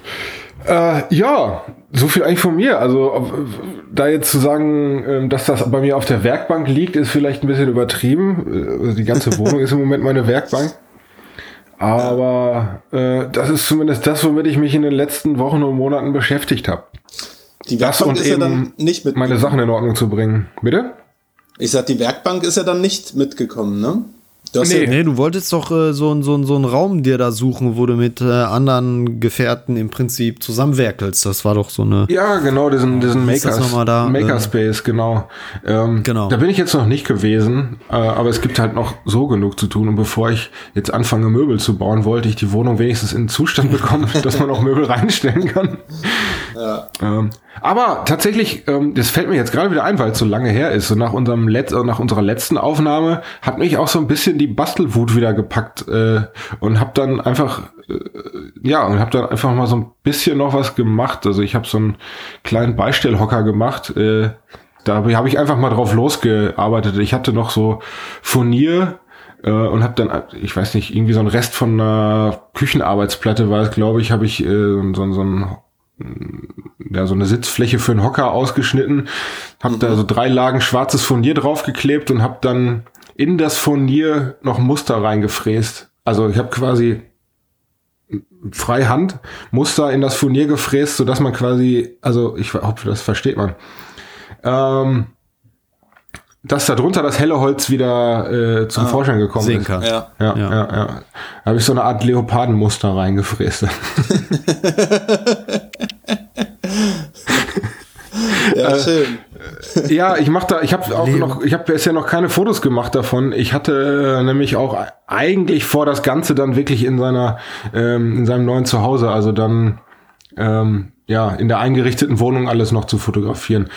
Äh, ja, so viel eigentlich von mir. Also da jetzt zu sagen, ähm, dass das bei mir auf der Werkbank liegt, ist vielleicht ein bisschen übertrieben. Äh, also die ganze <laughs> Wohnung ist im Moment meine Werkbank. Aber äh, das ist zumindest das, womit ich mich in den letzten Wochen und Monaten beschäftigt habe. Die Werkbank ist ja dann nicht mit meine Sachen in Ordnung zu bringen. Bitte? Ich sag, die Werkbank ist ja dann nicht mitgekommen, ne? Das nee. nee, du wolltest doch äh, so, so, so einen Raum dir da suchen, wo du mit äh, anderen Gefährten im Prinzip zusammenwerkelst. Das war doch so eine. Ja, genau, diesen, diesen Makers, da, Makerspace, äh, genau. Ähm, genau. Da bin ich jetzt noch nicht gewesen, äh, aber es gibt halt noch so genug zu tun. Und bevor ich jetzt anfange, Möbel zu bauen, wollte ich die Wohnung wenigstens in einen Zustand bekommen, <laughs> dass man auch Möbel reinstellen kann. Ja. Ähm, aber tatsächlich, ähm, das fällt mir jetzt gerade wieder ein, weil es so lange her ist. So nach unserem Let nach unserer letzten Aufnahme hat mich auch so ein bisschen die Bastelwut wieder gepackt äh, und habe dann einfach äh, ja und habe dann einfach mal so ein bisschen noch was gemacht. Also ich habe so einen kleinen Beistellhocker gemacht. Äh, da habe ich einfach mal drauf losgearbeitet. Ich hatte noch so Furnier äh, und habe dann, ich weiß nicht, irgendwie so ein Rest von einer Küchenarbeitsplatte war es, glaube ich, habe ich äh, so, so ein ja, so eine Sitzfläche für einen Hocker ausgeschnitten, habe mhm. da so drei Lagen schwarzes Furnier draufgeklebt und habe dann in das Furnier noch Muster reingefräst. Also ich habe quasi freihand Muster in das Furnier gefräst, so dass man quasi, also ich hoffe, das versteht man, ähm, dass da drunter das helle Holz wieder äh, zum ah, Vorschein gekommen sehen ist. Kann. Ja, ja, ja. ja, ja. Da habe ich so eine Art Leopardenmuster reingefräst. <laughs> <laughs> äh, schön. ja, ich mache da, ich habe auch Leben. noch, ich habe bisher noch keine Fotos gemacht davon. Ich hatte äh, nämlich auch eigentlich vor, das Ganze dann wirklich in seiner, ähm, in seinem neuen Zuhause, also dann ähm, ja in der eingerichteten Wohnung alles noch zu fotografieren.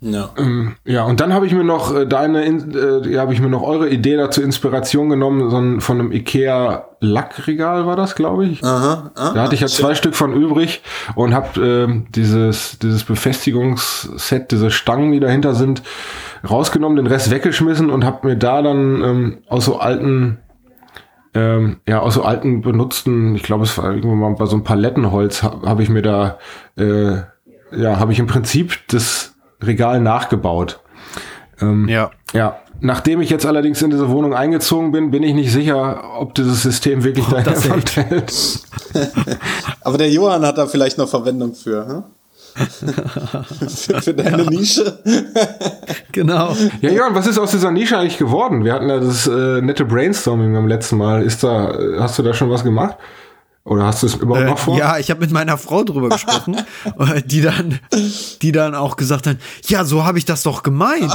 Ja. Ähm, ja, und dann habe ich mir noch äh, deine, in- äh, ja, habe ich mir noch eure Idee dazu Inspiration genommen, so ein, von einem Ikea Lackregal war das, glaube ich. Aha, ah, Da hatte ich ja schön. zwei Stück von übrig und habe ähm, dieses, dieses Befestigungsset, diese Stangen, die dahinter sind, rausgenommen, den Rest weggeschmissen und habe mir da dann ähm, aus so alten, ähm, ja, aus so alten benutzten, ich glaube, es war irgendwann mal bei so einem Palettenholz, habe hab ich mir da, äh, ja, habe ich im Prinzip das Regal nachgebaut. Ja. Ja, nachdem ich jetzt allerdings in diese Wohnung eingezogen bin, bin ich nicht sicher, ob dieses System wirklich da in der das Wand hält. <laughs> Aber der Johann hat da vielleicht noch Verwendung für, hm? für, für deine <laughs> Nische. <laughs> Genau. Ja, Jörn, was ist aus dieser Nische eigentlich geworden? Wir hatten ja das äh, nette Brainstorming beim letzten Mal. Ist da, äh, hast du da schon was gemacht? Oder hast du es überhaupt Äh, noch vor? ja, ich habe mit meiner Frau drüber gesprochen, <laughs> äh, die dann, die dann auch gesagt hat, ja, so habe ich das doch gemeint.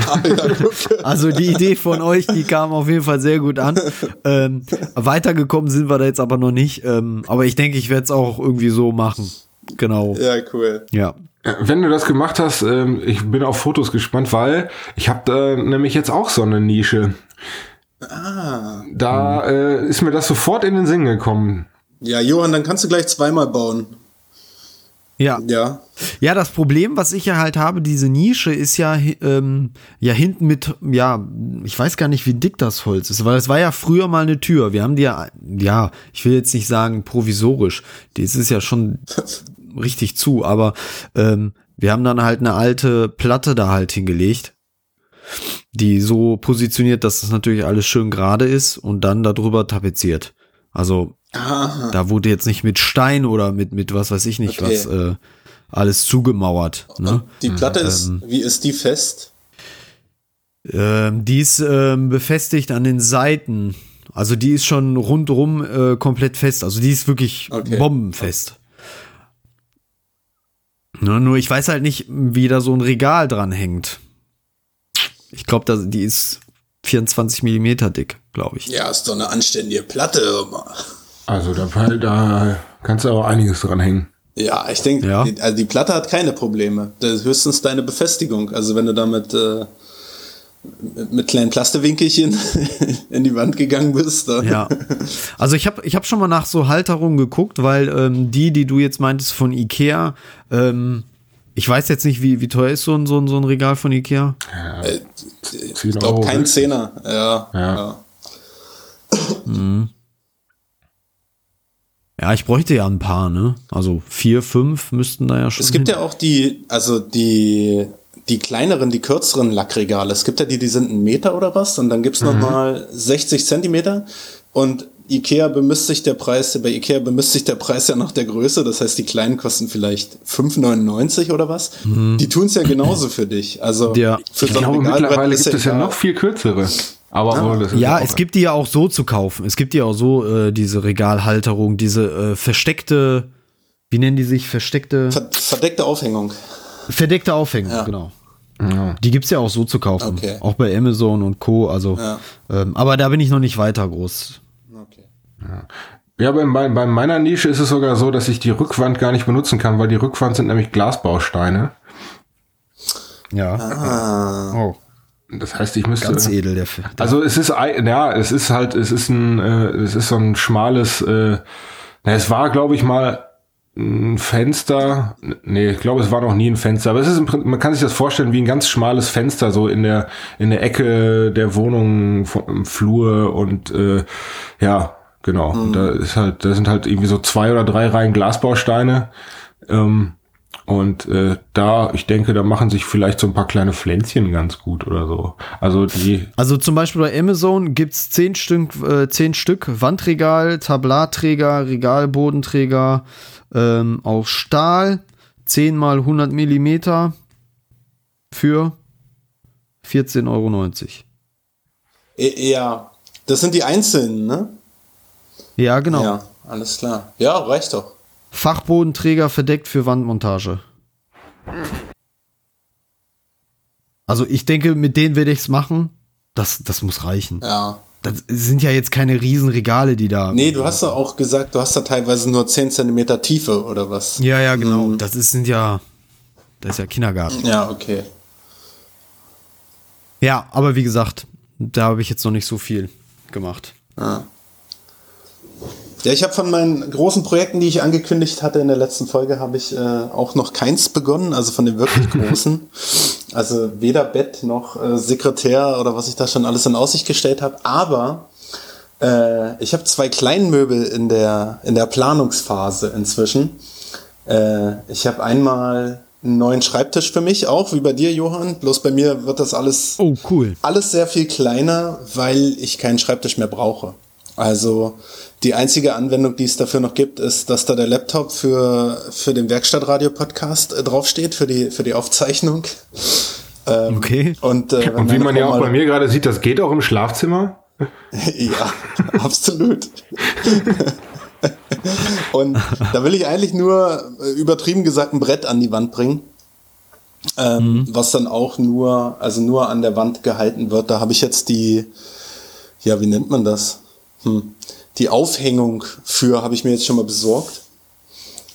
<laughs> also die Idee von euch, die kam auf jeden Fall sehr gut an. Ähm, weitergekommen sind wir da jetzt aber noch nicht. Ähm, aber ich denke, ich werde es auch irgendwie so machen. Genau. Ja, cool. Ja. Äh, Wenn du das gemacht hast, ähm, ich bin auf Fotos gespannt, weil ich habe da nämlich jetzt auch so eine Nische. Ah. Da äh, ist mir das sofort in den Sinn gekommen. Ja, Johann, dann kannst du gleich zweimal bauen. Ja. Ja. Ja, das Problem, was ich ja halt habe, diese Nische ist ja, ähm, ja hinten mit, ja, ich weiß gar nicht, wie dick das Holz ist, weil es war ja früher mal eine Tür. Wir haben die ja, ja, ich will jetzt nicht sagen provisorisch, das ist ja schon <laughs> richtig zu, aber ähm, wir haben dann halt eine alte Platte da halt hingelegt, die so positioniert, dass das natürlich alles schön gerade ist und dann darüber tapeziert. Also Aha. da wurde jetzt nicht mit Stein oder mit, mit was weiß ich nicht, Okay. was äh, alles zugemauert. Ne? Die Platte ist, wie ist die fest? Ähm, die ist ähm, befestigt an den Seiten. Also die ist schon rundrum äh, komplett fest. Also die ist wirklich Okay. bombenfest. Nur, nur ich weiß halt nicht, wie da so ein Regal dran hängt. Ich glaube, die ist 24 Millimeter dick, glaube ich. Ja, ist doch eine anständige Platte. Also da, da kannst du aber einiges dran hängen. Ja, ich denke, Ja. die, also die Platte hat keine Probleme. Das ist höchstens deine Befestigung. Also wenn du damit äh, mit, mit kleinen Plastewinkelchen <laughs> in die Wand gegangen bist, dann Ja. Also ich habe ich hab schon mal nach so Halterungen geguckt, weil ähm, die, die du jetzt meintest von Ikea, ähm, ich weiß jetzt nicht, wie, wie teuer ist so ein, so, ein, so ein Regal von Ikea. äh, Zehn ich glaube Euro, kein ne? Zehner. Ja, Ja. ja. Ja, ich bräuchte ja ein paar, ne? Also vier, fünf müssten da ja schon. Es gibt hin. ja auch die, also die, die kleineren, die kürzeren Lackregale. Es gibt ja die, die sind einen Meter oder was und dann gibt's noch nochmal 60 Zentimeter und Ikea bemisst sich der Preis, bei Ikea bemisst sich der Preis ja nach der Größe, das heißt, die kleinen kosten vielleicht 5,99 oder was. Die tun's ja genauso für dich. Also Ja. für Ich so glaube, mittlerweile ist gibt es ja noch viel kürzere. Aber wohl, das ist Ja, es gibt die ja auch so zu kaufen. Es gibt ja auch so äh, diese Regalhalterung, diese äh, versteckte, wie nennen die sich? Versteckte, Ver- verdeckte Aufhängung. verdeckte Aufhängung, Ja. genau. Die gibt's ja auch so zu kaufen. Okay. Auch bei Amazon und Co. Also, Ja. ähm, aber da bin ich noch nicht weiter groß. Ja, bei, bei, bei meiner Nische ist es sogar so, dass ich die Rückwand gar nicht benutzen kann, weil die Rückwand sind nämlich Glasbausteine. Ja. Ah. Oh, Das heißt, ich müsste. ganz edel der Film. Also es ist ja, es ist halt, es ist ein, äh, es ist so ein schmales. Äh, na, es war, glaube ich, mal ein Fenster. Nee, ich glaube, es war noch nie ein Fenster. Aber es ist im Prinzip, man kann sich das vorstellen wie ein ganz schmales Fenster so in der in der Ecke der Wohnung vom im Flur und äh, ja, genau. Und da ist halt, da sind halt irgendwie so zwei oder drei Reihen Glasbausteine. Ähm, und äh, da, ich denke, da machen sich vielleicht so ein paar kleine Pflänzchen ganz gut oder so. Also die, Also zum Beispiel bei Amazon gibt's zehn Stück, äh, zehn Stück Wandregal, Tablatträger, Regalbodenträger ähm, aus Stahl, 10 mal 100 Millimeter für 14,90 Euro. Ja, das sind die einzelnen, ne? Ja, genau. Ja, alles klar. Ja, reicht doch. Also ich denke, mit denen werde ich es machen. Das, das muss reichen. Ja. Das sind ja jetzt keine Riesenregale, die da. Nee, du hast ja auch gesagt, du hast da teilweise nur 10 Zentimeter Tiefe oder was? Ja, ja, genau. Das ist, sind ja. Das ist ja Kindergarten. Ja, okay. Ja, aber wie gesagt, da habe ich jetzt noch nicht so viel gemacht. Ja. Ja, ich habe von meinen großen Projekten, die ich angekündigt hatte in der letzten Folge, habe ich äh, auch noch keins begonnen, also von den wirklich <laughs> großen. Also weder Bett noch äh, Sekretär oder was ich da schon alles in Aussicht gestellt habe. Aber äh, ich habe zwei Kleinmöbel in der, in der Planungsphase inzwischen. Äh, ich habe einmal einen neuen Schreibtisch für mich, auch wie bei dir, Johann. Bloß bei mir wird das alles, Oh, cool. alles sehr viel kleiner, weil ich keinen Schreibtisch mehr brauche. Also die einzige Anwendung, die es dafür noch gibt, ist, dass da der Laptop für, für den Werkstattradio-Podcast äh, draufsteht, für die, für die Aufzeichnung. <laughs> Ähm, Okay. Und, äh, Und wie man ja auch bei mir gerade sieht, das geht auch im Schlafzimmer. <laughs> Ja, absolut. <laughs> Und da will ich eigentlich nur, äh, übertrieben gesagt, ein Brett an die Wand bringen. Ähm, Was dann auch nur, also nur an der Wand gehalten wird. Da habe ich jetzt die, ja, wie nennt man das? Hm. Die Aufhängung für habe ich mir jetzt schon mal besorgt.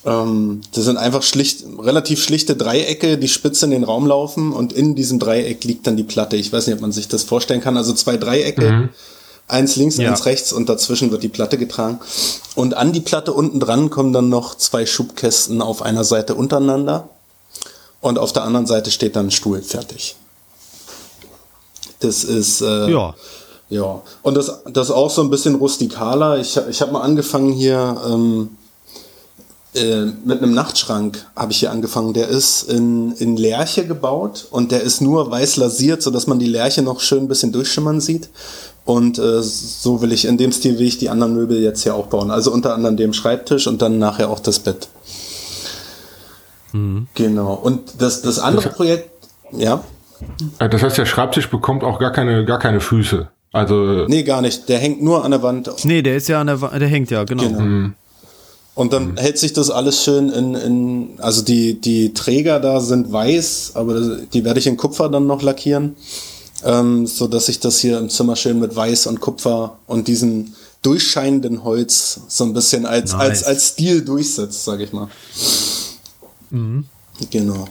Ähm, das sind einfach schlicht, relativ schlichte Dreiecke, die spitz in den Raum laufen und in diesem Dreieck liegt dann die Platte. Ich weiß nicht, ob man sich das vorstellen kann. Also zwei Dreiecke, eins links, Ja. eins rechts und dazwischen wird die Platte getragen. Und an die Platte unten dran kommen dann noch zwei Schubkästen auf einer Seite untereinander und auf der anderen Seite steht dann ein Stuhl fertig. Das ist äh, Ja. Ja, und das, das auch so ein bisschen rustikaler. Ich, ich habe mal angefangen hier ähm, äh, mit einem Nachtschrank, habe ich hier angefangen. Der ist in, in Lärche gebaut und der ist nur weiß lasiert, sodass man die Lärche noch schön ein bisschen durchschimmern sieht. Und äh, so will ich, in dem Stil will ich die anderen Möbel jetzt hier auch bauen. Also unter anderem den Schreibtisch und dann nachher auch das Bett. Genau. Und das, das andere Projekt, ja. Äh, Das heißt, der Schreibtisch bekommt auch gar keine, gar keine Füße. Also Nee, gar nicht. Der hängt nur an der Wand. Nee, der ist ja an der Wa- der hängt ja, genau. Genau. Und dann hält sich das alles schön in, in also die, die Träger da sind weiß, aber die werde ich in Kupfer dann noch lackieren, ähm, so dass sich das hier im Zimmer schön mit Weiß und Kupfer und diesem durchscheinenden Holz so ein bisschen als, Nice. als, als Stil durchsetzt, sage ich mal. Genau.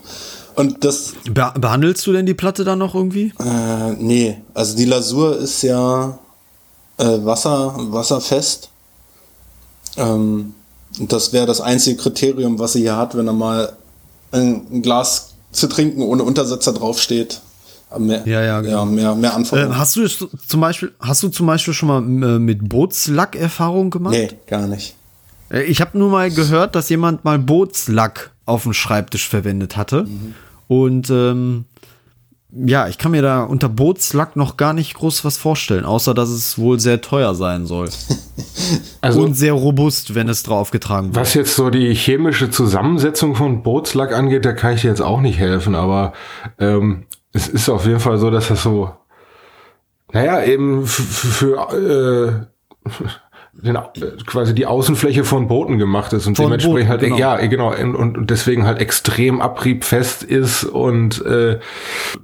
Und das, Be behandelst du denn die Platte dann noch irgendwie? äh, nee, also die Lasur ist ja äh, Wasser, wasserfest. Ähm, und das wäre das einzige Kriterium, was sie hier hat, wenn da mal ein, ein Glas zu trinken ohne Untersetzer draufsteht. Mehr, Ja, ja, genau. ja mehr, mehr Anforderungen. Äh, hast du zum Beispiel, hast du zum Beispiel schon mal äh, mit Bootslack Erfahrung gemacht? nee, gar nicht. Äh, Ich habe nur mal gehört, dass jemand mal Bootslack auf dem Schreibtisch verwendet hatte. Und ähm, ja, ich kann mir da unter Bootslack noch gar nicht groß was vorstellen, außer dass es wohl sehr teuer sein soll. <laughs> Also- Und sehr robust, wenn es draufgetragen wird. Was jetzt so die chemische Zusammensetzung von Bootslack angeht, da kann ich dir jetzt auch nicht helfen, aber ähm, es ist auf jeden Fall so, dass das so, naja, eben f- f- für äh, den, quasi die Außenfläche von Booten gemacht ist und Von dementsprechend Booten, halt, genau. ja, genau, und, und deswegen halt extrem abriebfest ist und äh,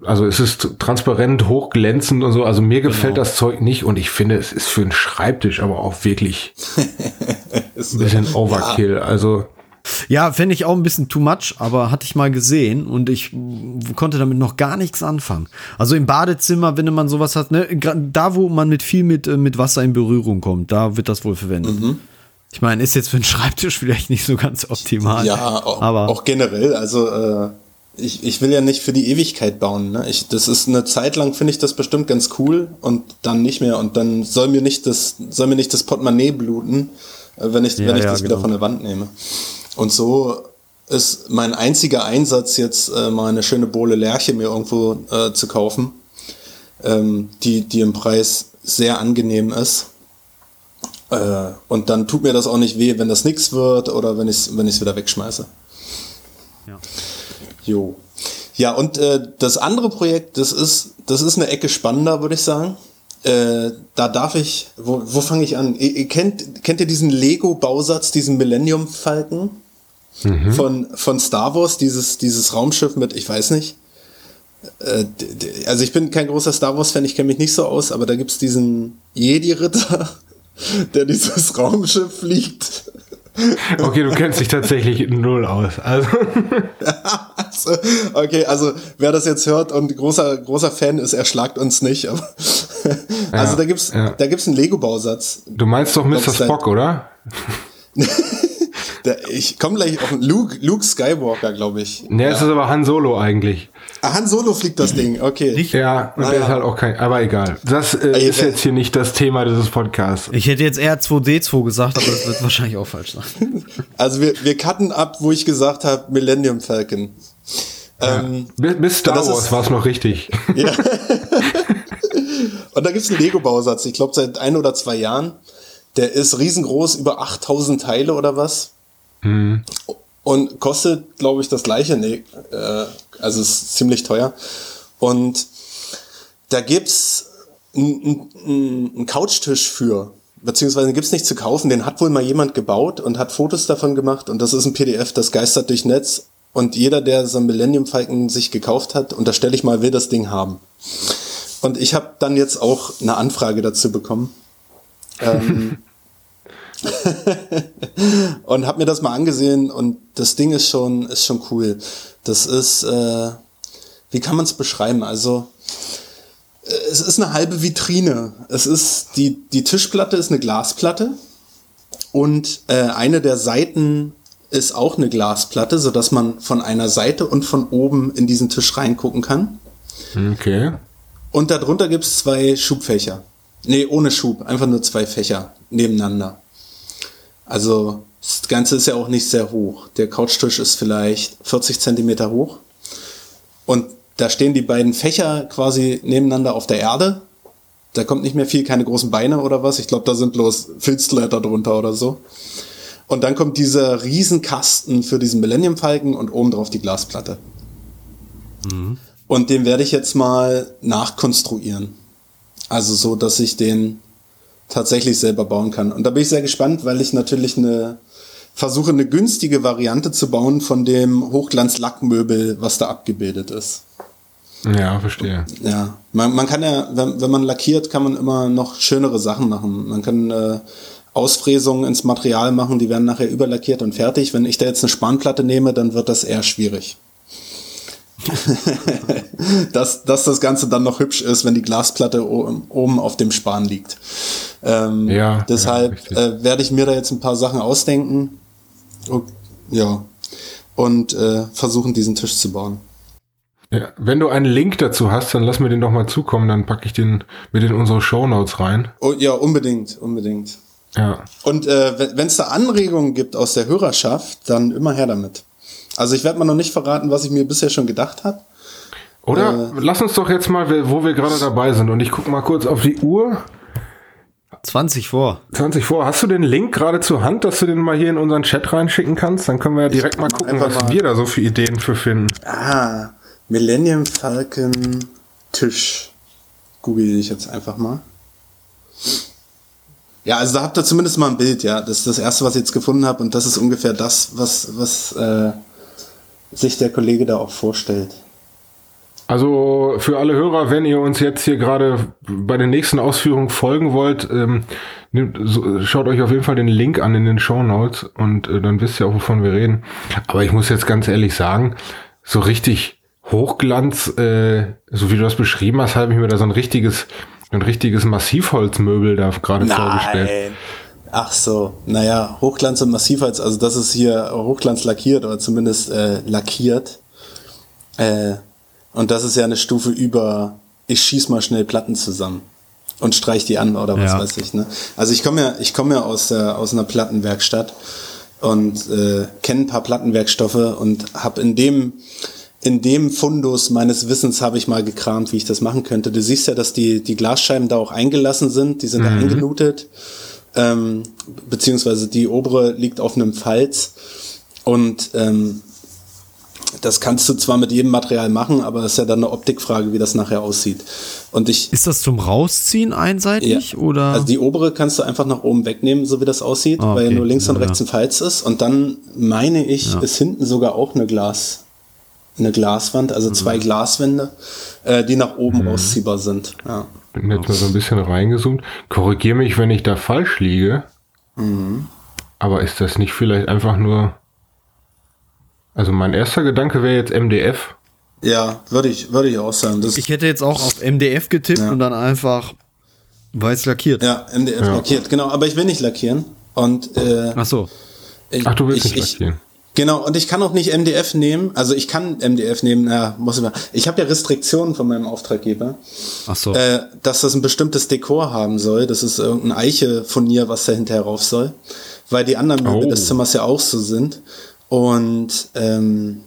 also es ist transparent, hochglänzend und so. Also mir gefällt das Zeug nicht und ich finde, es ist für einen Schreibtisch aber auch wirklich <laughs> ein bisschen Overkill. Also Ja, fände ich auch ein bisschen too much, aber hatte ich mal gesehen und ich konnte damit noch gar nichts anfangen. Also im Badezimmer, wenn man sowas hat, ne, da wo man mit viel mit, äh, mit Wasser in Berührung kommt, da wird das wohl verwendet. Ich meine, ist jetzt für einen Schreibtisch vielleicht nicht so ganz optimal. Ja, auch, aber auch generell. Also äh, ich, ich will ja nicht für die Ewigkeit bauen. Ne? Ich, das ist eine Zeit lang finde ich das bestimmt ganz cool und dann nicht mehr. Und dann soll mir nicht das soll mir nicht das Portemonnaie bluten, äh, wenn ich Ja, wenn ich ja, das wieder genau. von der Wand nehme. Und so ist mein einziger Einsatz jetzt äh, mal eine schöne Bohle Lerche mir irgendwo äh, zu kaufen, ähm, die die im Preis sehr angenehm ist. Äh, und dann tut mir das auch nicht weh, wenn das nix wird oder wenn ich es wenn ich's wieder wegschmeiße. Ja. Jo. Ja, und äh, das andere Projekt, das ist, das ist eine Ecke spannender, würde ich sagen. Äh, da darf ich, wo, wo fange ich an? Ihr, ihr kennt, kennt ihr diesen Lego-Bausatz, diesen Millennium-Falken von, von Star Wars, dieses, dieses Raumschiff mit, ich weiß nicht, äh, also ich bin kein großer Star Wars-Fan, ich kenne mich nicht so aus, aber da gibt's diesen Jedi-Ritter, <laughs> der dieses Raumschiff fliegt. Okay, du kennst dich tatsächlich null aus. Also. <laughs> also, okay, also wer das jetzt hört und großer, großer Fan ist, erschlagt uns nicht. Aber <laughs> also Ja, da gibt's, ja. da gibt's einen Lego-Bausatz. Du meinst doch Mr. Spock, oder? Der, ich komme gleich auf Luke, Luke Skywalker, glaube ich. Ne, es ist aber Han Solo eigentlich. Ah, Han Solo fliegt das Ding, okay. Ja, und Ah, der ja. ist halt auch kein, aber egal. Das äh, Ey, ist jetzt hier nicht das Thema dieses Podcasts. Ich hätte jetzt eher 2D2 gesagt, aber das wird wahrscheinlich auch falsch sein. <laughs> Also wir, wir cutten ab, wo ich gesagt habe, Millennium Falcon. Ähm, Bis, bis Star Wars war es noch richtig. <laughs> Ja. Und da gibt's einen Lego-Bausatz, ich glaube seit ein oder zwei Jahren. Der ist riesengroß, über 8000 Teile oder was. Und kostet, glaube ich, das gleiche. Nee, äh, also ist ziemlich teuer. Und da gibt's einen einen Couchtisch für. Beziehungsweise gibt's nicht zu kaufen. Den hat wohl mal jemand gebaut und hat Fotos davon gemacht. Und das ist ein PDF, das geistert durch Netz. Und jeder, der so ein Millennium Falcon sich gekauft hat, unterstelle ich mal, will das Ding haben. Und ich habe dann jetzt auch eine Anfrage dazu bekommen. Ähm, <laughs> <laughs> und habe mir das mal angesehen und das Ding ist schon ist schon cool. Das ist äh, wie kann man es beschreiben? Also äh, es ist eine halbe Vitrine. Es ist die die Tischplatte ist eine Glasplatte und äh, eine der Seiten ist auch eine Glasplatte, so dass man von einer Seite und von oben in diesen Tisch reingucken kann. Okay. Und darunter gibt es zwei Schubfächer. Nee, ohne Schub, einfach nur zwei Fächer nebeneinander. Also das Ganze ist ja auch nicht sehr hoch. Der Couchtisch ist vielleicht 40 Zentimeter hoch. Und da stehen die beiden Fächer quasi nebeneinander auf der Erde. Da kommt nicht mehr viel, keine großen Beine oder was. Ich glaube, da sind bloß Filzleiter drunter oder so. Und dann kommt dieser Riesenkasten für diesen Millennium Falcon und oben drauf die Glasplatte. Und den werde ich jetzt mal nachkonstruieren. Also so, dass ich den tatsächlich selber bauen kann. Und da bin ich sehr gespannt, weil ich natürlich eine versuche eine günstige Variante zu bauen von dem Hochglanz-Lackmöbel, was da abgebildet ist. Ja, verstehe. Ja, man, man kann ja, wenn, wenn man lackiert, kann man immer noch schönere Sachen machen. Man kann äh, Ausfräsungen ins Material machen, die werden nachher überlackiert und fertig. Wenn ich da jetzt eine Spanplatte nehme, dann wird das eher schwierig. <laughs> dass, dass das Ganze dann noch hübsch ist, wenn die Glasplatte oben auf dem Span liegt. Ähm, Ja, deshalb ja, äh, werde ich mir da jetzt ein paar Sachen ausdenken. Und, ja. Und äh, versuchen, diesen Tisch zu bauen. Ja, wenn du einen Link dazu hast, dann lass mir den doch mal zukommen, dann packe ich den mit in unsere Shownotes rein. Oh, ja, unbedingt, unbedingt. Ja. Und äh, wenn es da Anregungen gibt aus der Hörerschaft, dann immer her damit. Also ich werde mal noch nicht verraten, was ich mir bisher schon gedacht habe. Oder lass uns doch jetzt mal, wo wir gerade dabei sind, und ich gucke mal kurz auf die Uhr. 20 vor. 20 vor. Hast du den Link gerade zur Hand, dass du den mal hier in unseren Chat reinschicken kannst? Dann können wir ja direkt mal gucken, was mal- wir da so für Ideen für finden. Ah, Millennium Falcon Tisch. Google ich jetzt einfach mal. Ja, also da habt ihr zumindest mal ein Bild, ja. Das ist das erste, was ich jetzt gefunden habe und das ist ungefähr das, was, was äh, sich der Kollege da auch vorstellt. Also für alle Hörer, wenn ihr uns jetzt hier gerade bei den nächsten Ausführungen folgen wollt, ähm, nehmt, so, schaut euch auf jeden Fall den Link an in den Show Notes und äh, dann wisst ihr auch, wovon wir reden. Aber ich muss jetzt ganz ehrlich sagen, so richtig Hochglanz, äh, so wie du das beschrieben hast, habe ich mir da so ein richtiges, ein richtiges Massivholzmöbel da gerade vorgestellt. Ach so, naja, Hochglanz und Massivholz, also das ist hier Hochglanz lackiert oder zumindest äh, lackiert. Äh, und das ist ja eine Stufe über, ich schieß mal schnell Platten zusammen und streich die an oder was Ja. weiß ich. Ne? Also ich komme ja, ich komme ja aus, der, aus einer Plattenwerkstatt und äh, kenne ein paar Plattenwerkstoffe und habe in dem in dem Fundus meines Wissens habe ich mal gekramt, wie ich das machen könnte. Du siehst ja, dass die, die Glasscheiben da auch eingelassen sind, die sind da eingenutet, ähm, beziehungsweise die obere liegt auf einem Falz und ähm, das kannst du zwar mit jedem Material machen, aber es ist ja dann eine Optikfrage, wie das nachher aussieht. Und ich, Ist das zum Rausziehen einseitig ja. oder? Also die obere kannst du einfach nach oben wegnehmen, so wie das aussieht, Ah, weil ja okay. nur links und Ja, rechts ja. ein Falz ist. Und dann meine ich, ist hinten sogar auch eine Glas, eine Glaswand, also zwei Glaswände, äh, die nach oben ausziehbar sind. Ja. Bin jetzt mal so ein bisschen reingezoomt. Korrigiere mich, wenn ich da falsch liege. Aber ist das nicht vielleicht einfach nur. Also mein erster Gedanke wäre jetzt MDF. Ja, würde ich, würde ich auch sagen. Das, Ich hätte jetzt auch auf MDF getippt Ja. und dann einfach weiß lackiert. ja, MDF Ja. lackiert, genau. Aber ich will nicht lackieren. Und äh, Ach so. ich, Ach, du willst ich, nicht ich, lackieren. Genau, und ich kann auch nicht MDF nehmen. Also ich kann MDF nehmen, ja, muss ich mal. Ich habe ja Restriktionen von meinem Auftraggeber, Ach so. äh, dass das ein bestimmtes Dekor haben soll. Das ist irgendein Eiche-Furnier, was da hinterher rauf soll. Weil die anderen Möbel Oh. des Zimmers ja auch so sind. Und ähm,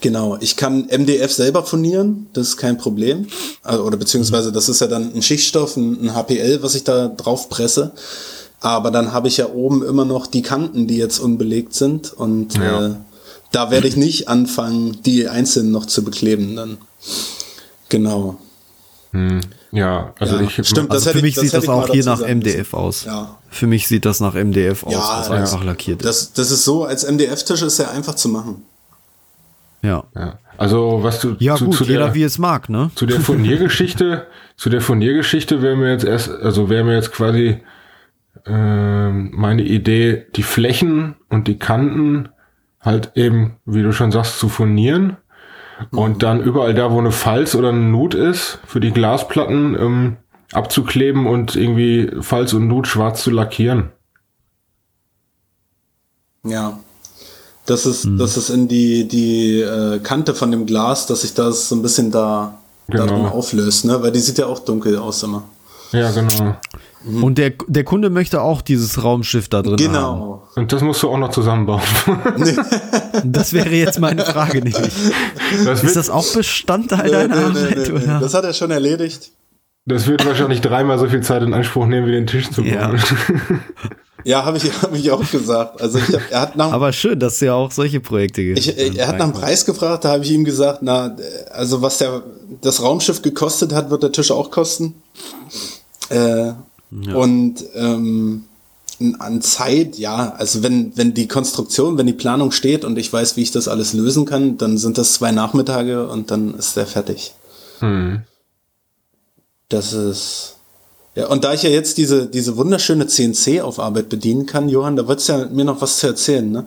genau, ich kann MDF selber furnieren, das ist kein Problem. Also, oder beziehungsweise das ist ja dann ein Schichtstoff, ein, ein HPL, was ich da drauf presse. Aber dann habe ich ja oben immer noch die Kanten, die jetzt unbelegt sind. Und Ja. äh, da werde ich nicht anfangen, die einzeln noch zu bekleben dann. Genau. Hm. Ja, also Ja, ich. stimmt. also hätte für ich- mich das sieht das ich auch hier nach MDF aus. Ja. Für mich sieht das nach MDF aus, Ja, was ja. einfach lackiert ist. Das, das ist so, als MDF-Tisch ist ja einfach zu machen. Ja. Ja. Also was du Ja, zu, gut, zu jeder der, wie es mag, ne? zu der Furniergeschichte, <laughs> zu der Furniergeschichte wäre mir jetzt erst, also wäre mir jetzt quasi ähm, meine Idee, die Flächen und die Kanten halt eben, wie du schon sagst, zu furnieren und dann überall da, wo eine Falz oder eine Nut ist, für die Glasplatten ähm, abzukleben und irgendwie Falz und Nut schwarz zu lackieren. Ja. Das ist, Hm. das ist in die, die äh, Kante von dem Glas, dass sich das so ein bisschen da, Genau. auflöst, ne? Weil die sieht ja auch dunkel aus immer. Ja, genau. Und der, der Kunde möchte auch dieses Raumschiff da drin haben. Genau. Und das musst du auch noch zusammenbauen. <laughs> Das wäre jetzt meine Frage nämlich. Das Ist das auch Bestandteil Nee, deiner nee, nee, Arbeit? nee, nee. oder? Das hat er schon erledigt. das wird wahrscheinlich dreimal so viel Zeit in Anspruch nehmen, wie den Tisch zu bauen. Ja. Ja, habe ich, hab ich auch gesagt. Also ich hab, er hat nach, Aber schön, dass es ja auch solche Projekte gibt. ich, er hat nach dem Preis gefragt, da habe ich ihm gesagt, na, also was der, das Raumschiff gekostet hat, wird der Tisch auch kosten. Äh, Und ähm, an Zeit, ja, also wenn, wenn die Konstruktion, wenn die Planung steht und ich weiß, wie ich das alles lösen kann, dann sind das zwei Nachmittage und dann ist der fertig. Hm. Das ist. Ja, und da ich ja jetzt diese, diese wunderschöne CNC auf Arbeit bedienen kann, Johann, da wird's ja mir noch was zu erzählen, ne?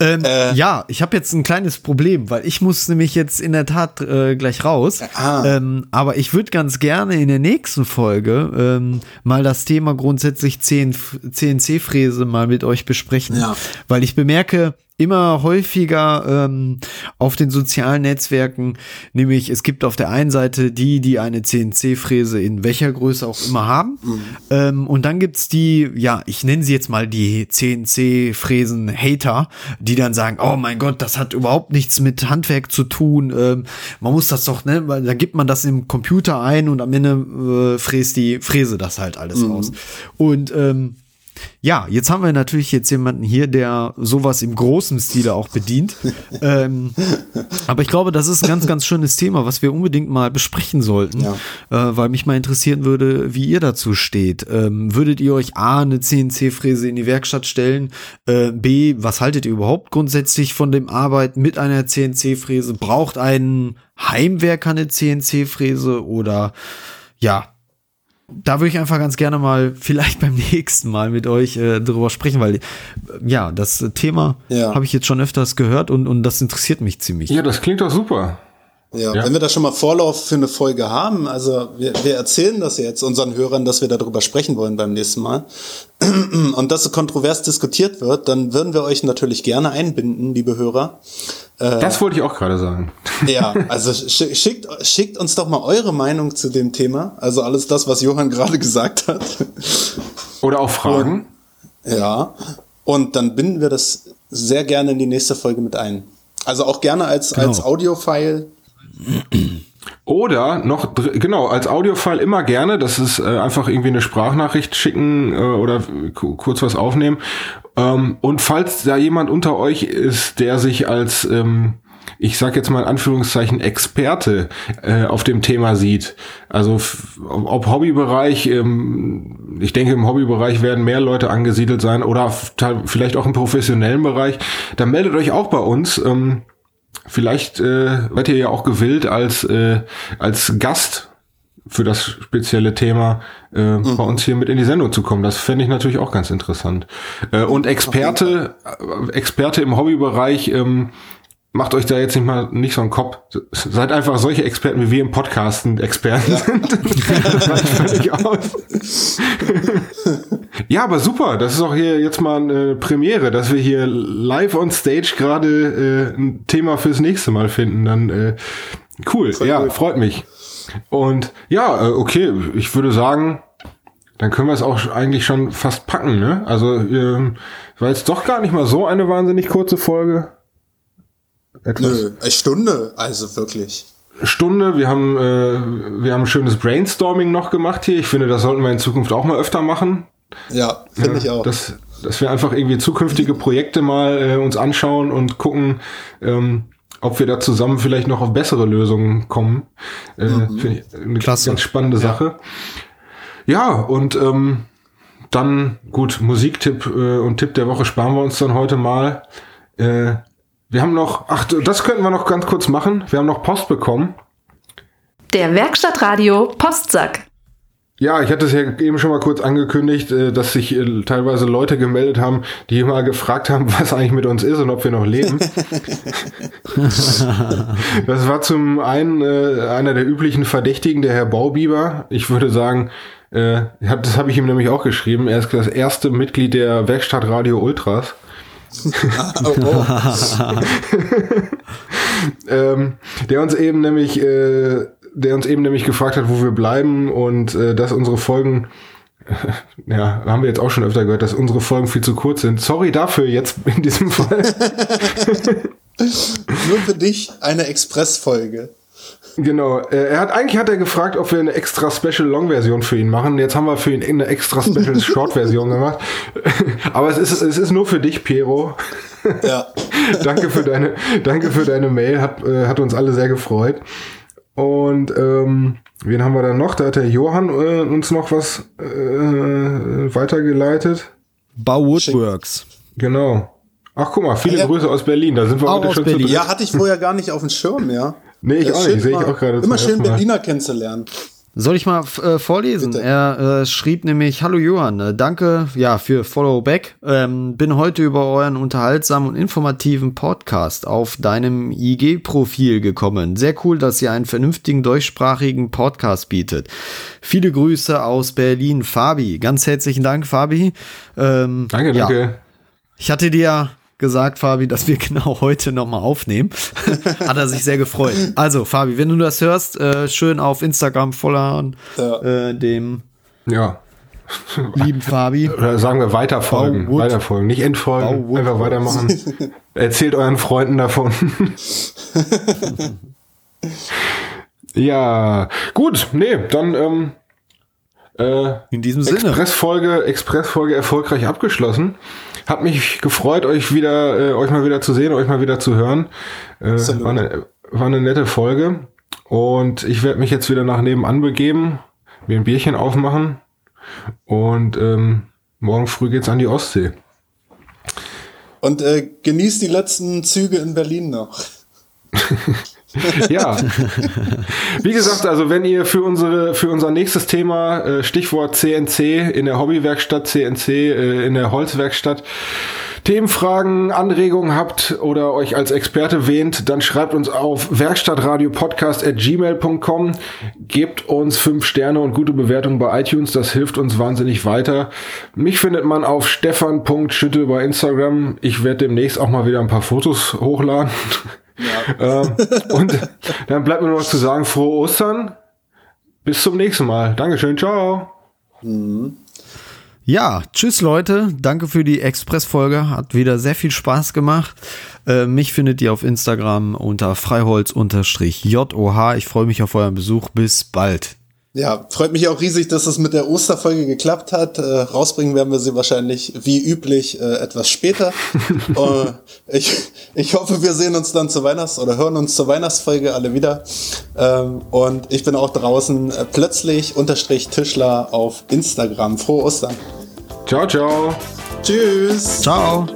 Ähm, Äh. ja, ich habe jetzt ein kleines Problem, weil ich muss nämlich jetzt in der Tat äh, gleich raus. Ah. Ähm, aber ich würde ganz gerne in der nächsten Folge ähm, mal das Thema grundsätzlich CNC-Fräse mal mit euch besprechen. Ja. Weil ich bemerke immer häufiger ähm, auf den sozialen Netzwerken, nämlich es gibt auf der einen Seite die, die eine CNC-Fräse in welcher Größe auch immer haben. Ähm, und dann gibt's die, ja, ich nenne sie jetzt mal die CNC-Fräsen-Hater, die dann sagen, oh mein Gott, das hat überhaupt nichts mit Handwerk zu tun. Ähm, man muss das doch, ne, weil da gibt man das im Computer ein und am Ende äh, fräst die Fräse das halt alles raus. Und ähm, ja, jetzt haben wir natürlich jetzt jemanden hier, der sowas im großen Stile auch bedient. <laughs> ähm, aber ich glaube, das ist ein ganz, ganz schönes Thema, was wir unbedingt mal besprechen sollten, Ja. äh, weil mich mal interessieren würde, wie ihr dazu steht. Ähm, würdet ihr euch A, eine CNC-Fräse in die Werkstatt stellen? Äh, B, was haltet ihr überhaupt grundsätzlich von dem Arbeiten mit einer CNC-Fräse? Braucht ein Heimwerker eine CNC-Fräse oder ja, da würde ich einfach ganz gerne mal <laughs> vielleicht beim nächsten Mal mit euch äh, drüber sprechen, weil äh, ja, das Thema Ja. habe ich jetzt schon öfters gehört und, und das interessiert mich ziemlich. Ja, das klingt doch super. Ja, Ja. wenn wir da schon mal Vorlauf für eine Folge haben, also wir, wir erzählen das jetzt unseren Hörern, dass wir darüber sprechen wollen beim nächsten Mal <clears throat> und dass so kontrovers diskutiert wird, dann würden wir euch natürlich gerne einbinden, liebe Hörer. Das wollte ich auch gerade sagen. <laughs> Ja, also schi- schickt, schickt uns doch mal eure Meinung zu dem Thema. Also alles das, was Johann gerade <laughs> gesagt hat. Oder auch Fragen. Ja. Und dann binden wir das sehr gerne in die nächste Folge mit ein. Also auch gerne als, Genau. als Audio-File. Oder noch, genau, als Audiofile immer gerne, das ist äh, einfach irgendwie eine Sprachnachricht schicken äh, oder ku- kurz was aufnehmen. Ähm, und falls da jemand unter euch ist, der sich als, ähm, ich sag jetzt mal in Anführungszeichen, Experte äh, auf dem Thema sieht, also ob Hobbybereich, ähm, ich denke im Hobbybereich werden mehr Leute angesiedelt sein oder vielleicht auch im professionellen Bereich, dann meldet euch auch bei uns. Ähm, vielleicht äh, seid ihr ja auch gewillt als, äh, als Gast für das spezielle Thema äh, mhm. bei uns hier mit in die Sendung zu kommen. Das fände ich natürlich auch ganz interessant. Äh, und Experte, äh, Experte im Hobbybereich, ähm, macht euch da jetzt nicht mal nicht so einen Kopf. Seid einfach solche Experten wie wir im Podcasten Experten ja. sind. <laughs> völlig aus. ja, aber super. Das ist auch hier jetzt mal eine Premiere, dass wir hier live on stage gerade äh, ein Thema fürs nächste Mal finden. Dann äh, cool. Voll ja, cool. freut mich. Und ja, äh, okay, ich würde sagen, dann können wir es auch eigentlich schon fast packen, ne? Also, ähm, war jetzt doch gar nicht mal so eine wahnsinnig kurze Folge. Etwas. Nö, eine Stunde, also wirklich. Stunde, wir haben, äh, wir haben ein schönes Brainstorming noch gemacht hier. Ich finde, das sollten wir in Zukunft auch mal öfter machen. Ja, finde ja, ich auch. Dass, dass wir einfach irgendwie zukünftige Projekte mal äh, uns anschauen und gucken, ähm, ob wir da zusammen vielleicht noch auf bessere Lösungen kommen. Äh, mhm. Finde ich eine Klasse. ganz spannende ja. Sache. Ja, und ähm, dann, gut, Musiktipp äh, und Tipp der Woche sparen wir uns dann heute mal. Äh, wir haben noch, ach, das könnten wir noch ganz kurz machen. Wir haben noch Post bekommen. Der Werkstattradio Postsack. Ja, ich hatte es ja eben schon mal kurz angekündigt, äh, dass sich äh, teilweise Leute gemeldet haben, die mal gefragt haben, <laughs> was eigentlich mit uns ist und ob wir noch leben. <laughs> das war zum einen äh, einer der üblichen Verdächtigen, der Herr Baubiber. Ich würde sagen, das habe ich ihm nämlich auch geschrieben. Er ist das erste Mitglied der Werkstatt Radio Ultras. <laughs> ähm, der uns eben nämlich äh, der uns eben nämlich gefragt hat, wo wir bleiben und äh, dass unsere Folgen, <laughs> ja, haben wir jetzt auch schon öfter gehört, dass unsere Folgen viel zu kurz sind. Sorry dafür jetzt in diesem Fall. <laughs> Nur für dich eine Express-Folge. Genau. Äh, er hat eigentlich hat er gefragt, ob wir eine extra Special Long Version für ihn machen. Jetzt haben wir für ihn eine extra Special <laughs> Short Version gemacht. <laughs> Aber es ist es ist nur für dich, Pero. Ja. <laughs> danke für deine danke für deine Mail. Hat äh, hat uns alle sehr gefreut. Und ähm, wen haben wir dann noch? Da hat der Johann äh, uns noch was äh, weitergeleitet. Bau Woodworks. Genau. Ach, guck mal, viele ja. Grüße aus Berlin. Da sind wir auch heute schon Berlin. zu Ja, hatte ich vorher gar nicht auf dem Schirm, ja. Nee, ich auch nicht. Sehe ich auch gerade. Immer schön Berliner kennenzulernen. Soll ich mal äh, vorlesen? Bitte. Er äh, schrieb nämlich, Hallo Johann, äh, danke ja für Follow Back. Ähm, bin heute über euren unterhaltsamen und informativen Podcast auf deinem IG-Profil gekommen. Sehr cool, dass ihr einen vernünftigen deutschsprachigen Podcast bietet. Viele Grüße aus Berlin, Fabi. Ganz herzlichen Dank, Fabi. Ähm, danke, danke. Ja. Ich hatte dir gesagt, Fabi, dass wir <laughs> genau heute nochmal aufnehmen. <laughs> Hat er sich sehr gefreut. Also, Fabi, wenn du das hörst, äh, schön auf Instagram followen, ja. äh, dem ja. lieben Fabi. Oder <laughs> sagen wir weiterfolgen. Weiterfolgen, nicht entfolgen. Einfach weitermachen. Erzählt euren Freunden davon. ja, gut, nee, dann ähm, äh, in diesem Sinne. Expressfolge, Expressfolge erfolgreich abgeschlossen. Hat mich gefreut, euch wieder, äh, euch mal wieder zu sehen, euch mal wieder zu hören. Äh, war, eine, war eine nette Folge. Und ich werde mich jetzt wieder nach nebenan begeben, mir ein Bierchen aufmachen. Und ähm, morgen früh geht's an die Ostsee. Und äh, genießt die letzten Züge in Berlin noch. <laughs> ja. <laughs> Wie gesagt, also wenn ihr für unsere für unser nächstes Thema äh, Stichwort CNC in der Hobbywerkstatt CNC äh, in der Holzwerkstatt Themenfragen, Anregungen habt oder euch als Experte wähnt, dann schreibt uns auf werkstattradiopodcast@gmail.com, gebt uns fünf Sterne und gute Bewertungen bei iTunes, das hilft uns wahnsinnig weiter. Mich findet man auf stefan.schütte bei Instagram. Ich werde demnächst auch mal wieder ein paar Fotos hochladen. Ja. ähm, <laughs> und dann bleibt mir nur noch zu sagen, frohe Ostern. Bis zum nächsten Mal. Dankeschön. Ciao. Mhm. Ja, tschüss Leute. Danke für die Express-Folge. Hat wieder sehr viel Spaß gemacht. Äh, mich findet ihr auf Instagram unter freiholz-joh. Ich freue mich auf euren Besuch. Bis bald. Ja, freut mich auch riesig, dass es mit der Osterfolge geklappt hat. Äh, rausbringen werden wir sie wahrscheinlich wie üblich äh, etwas später. <laughs> äh, ich, ich hoffe, wir sehen uns dann zur Weihnachts- oder hören uns zur Weihnachtsfolge alle wieder. Ähm, und ich bin auch draußen äh, plötzlich unterstrich Tischler auf Instagram. Frohe Ostern. Ciao, ciao. Tschüss. Ciao.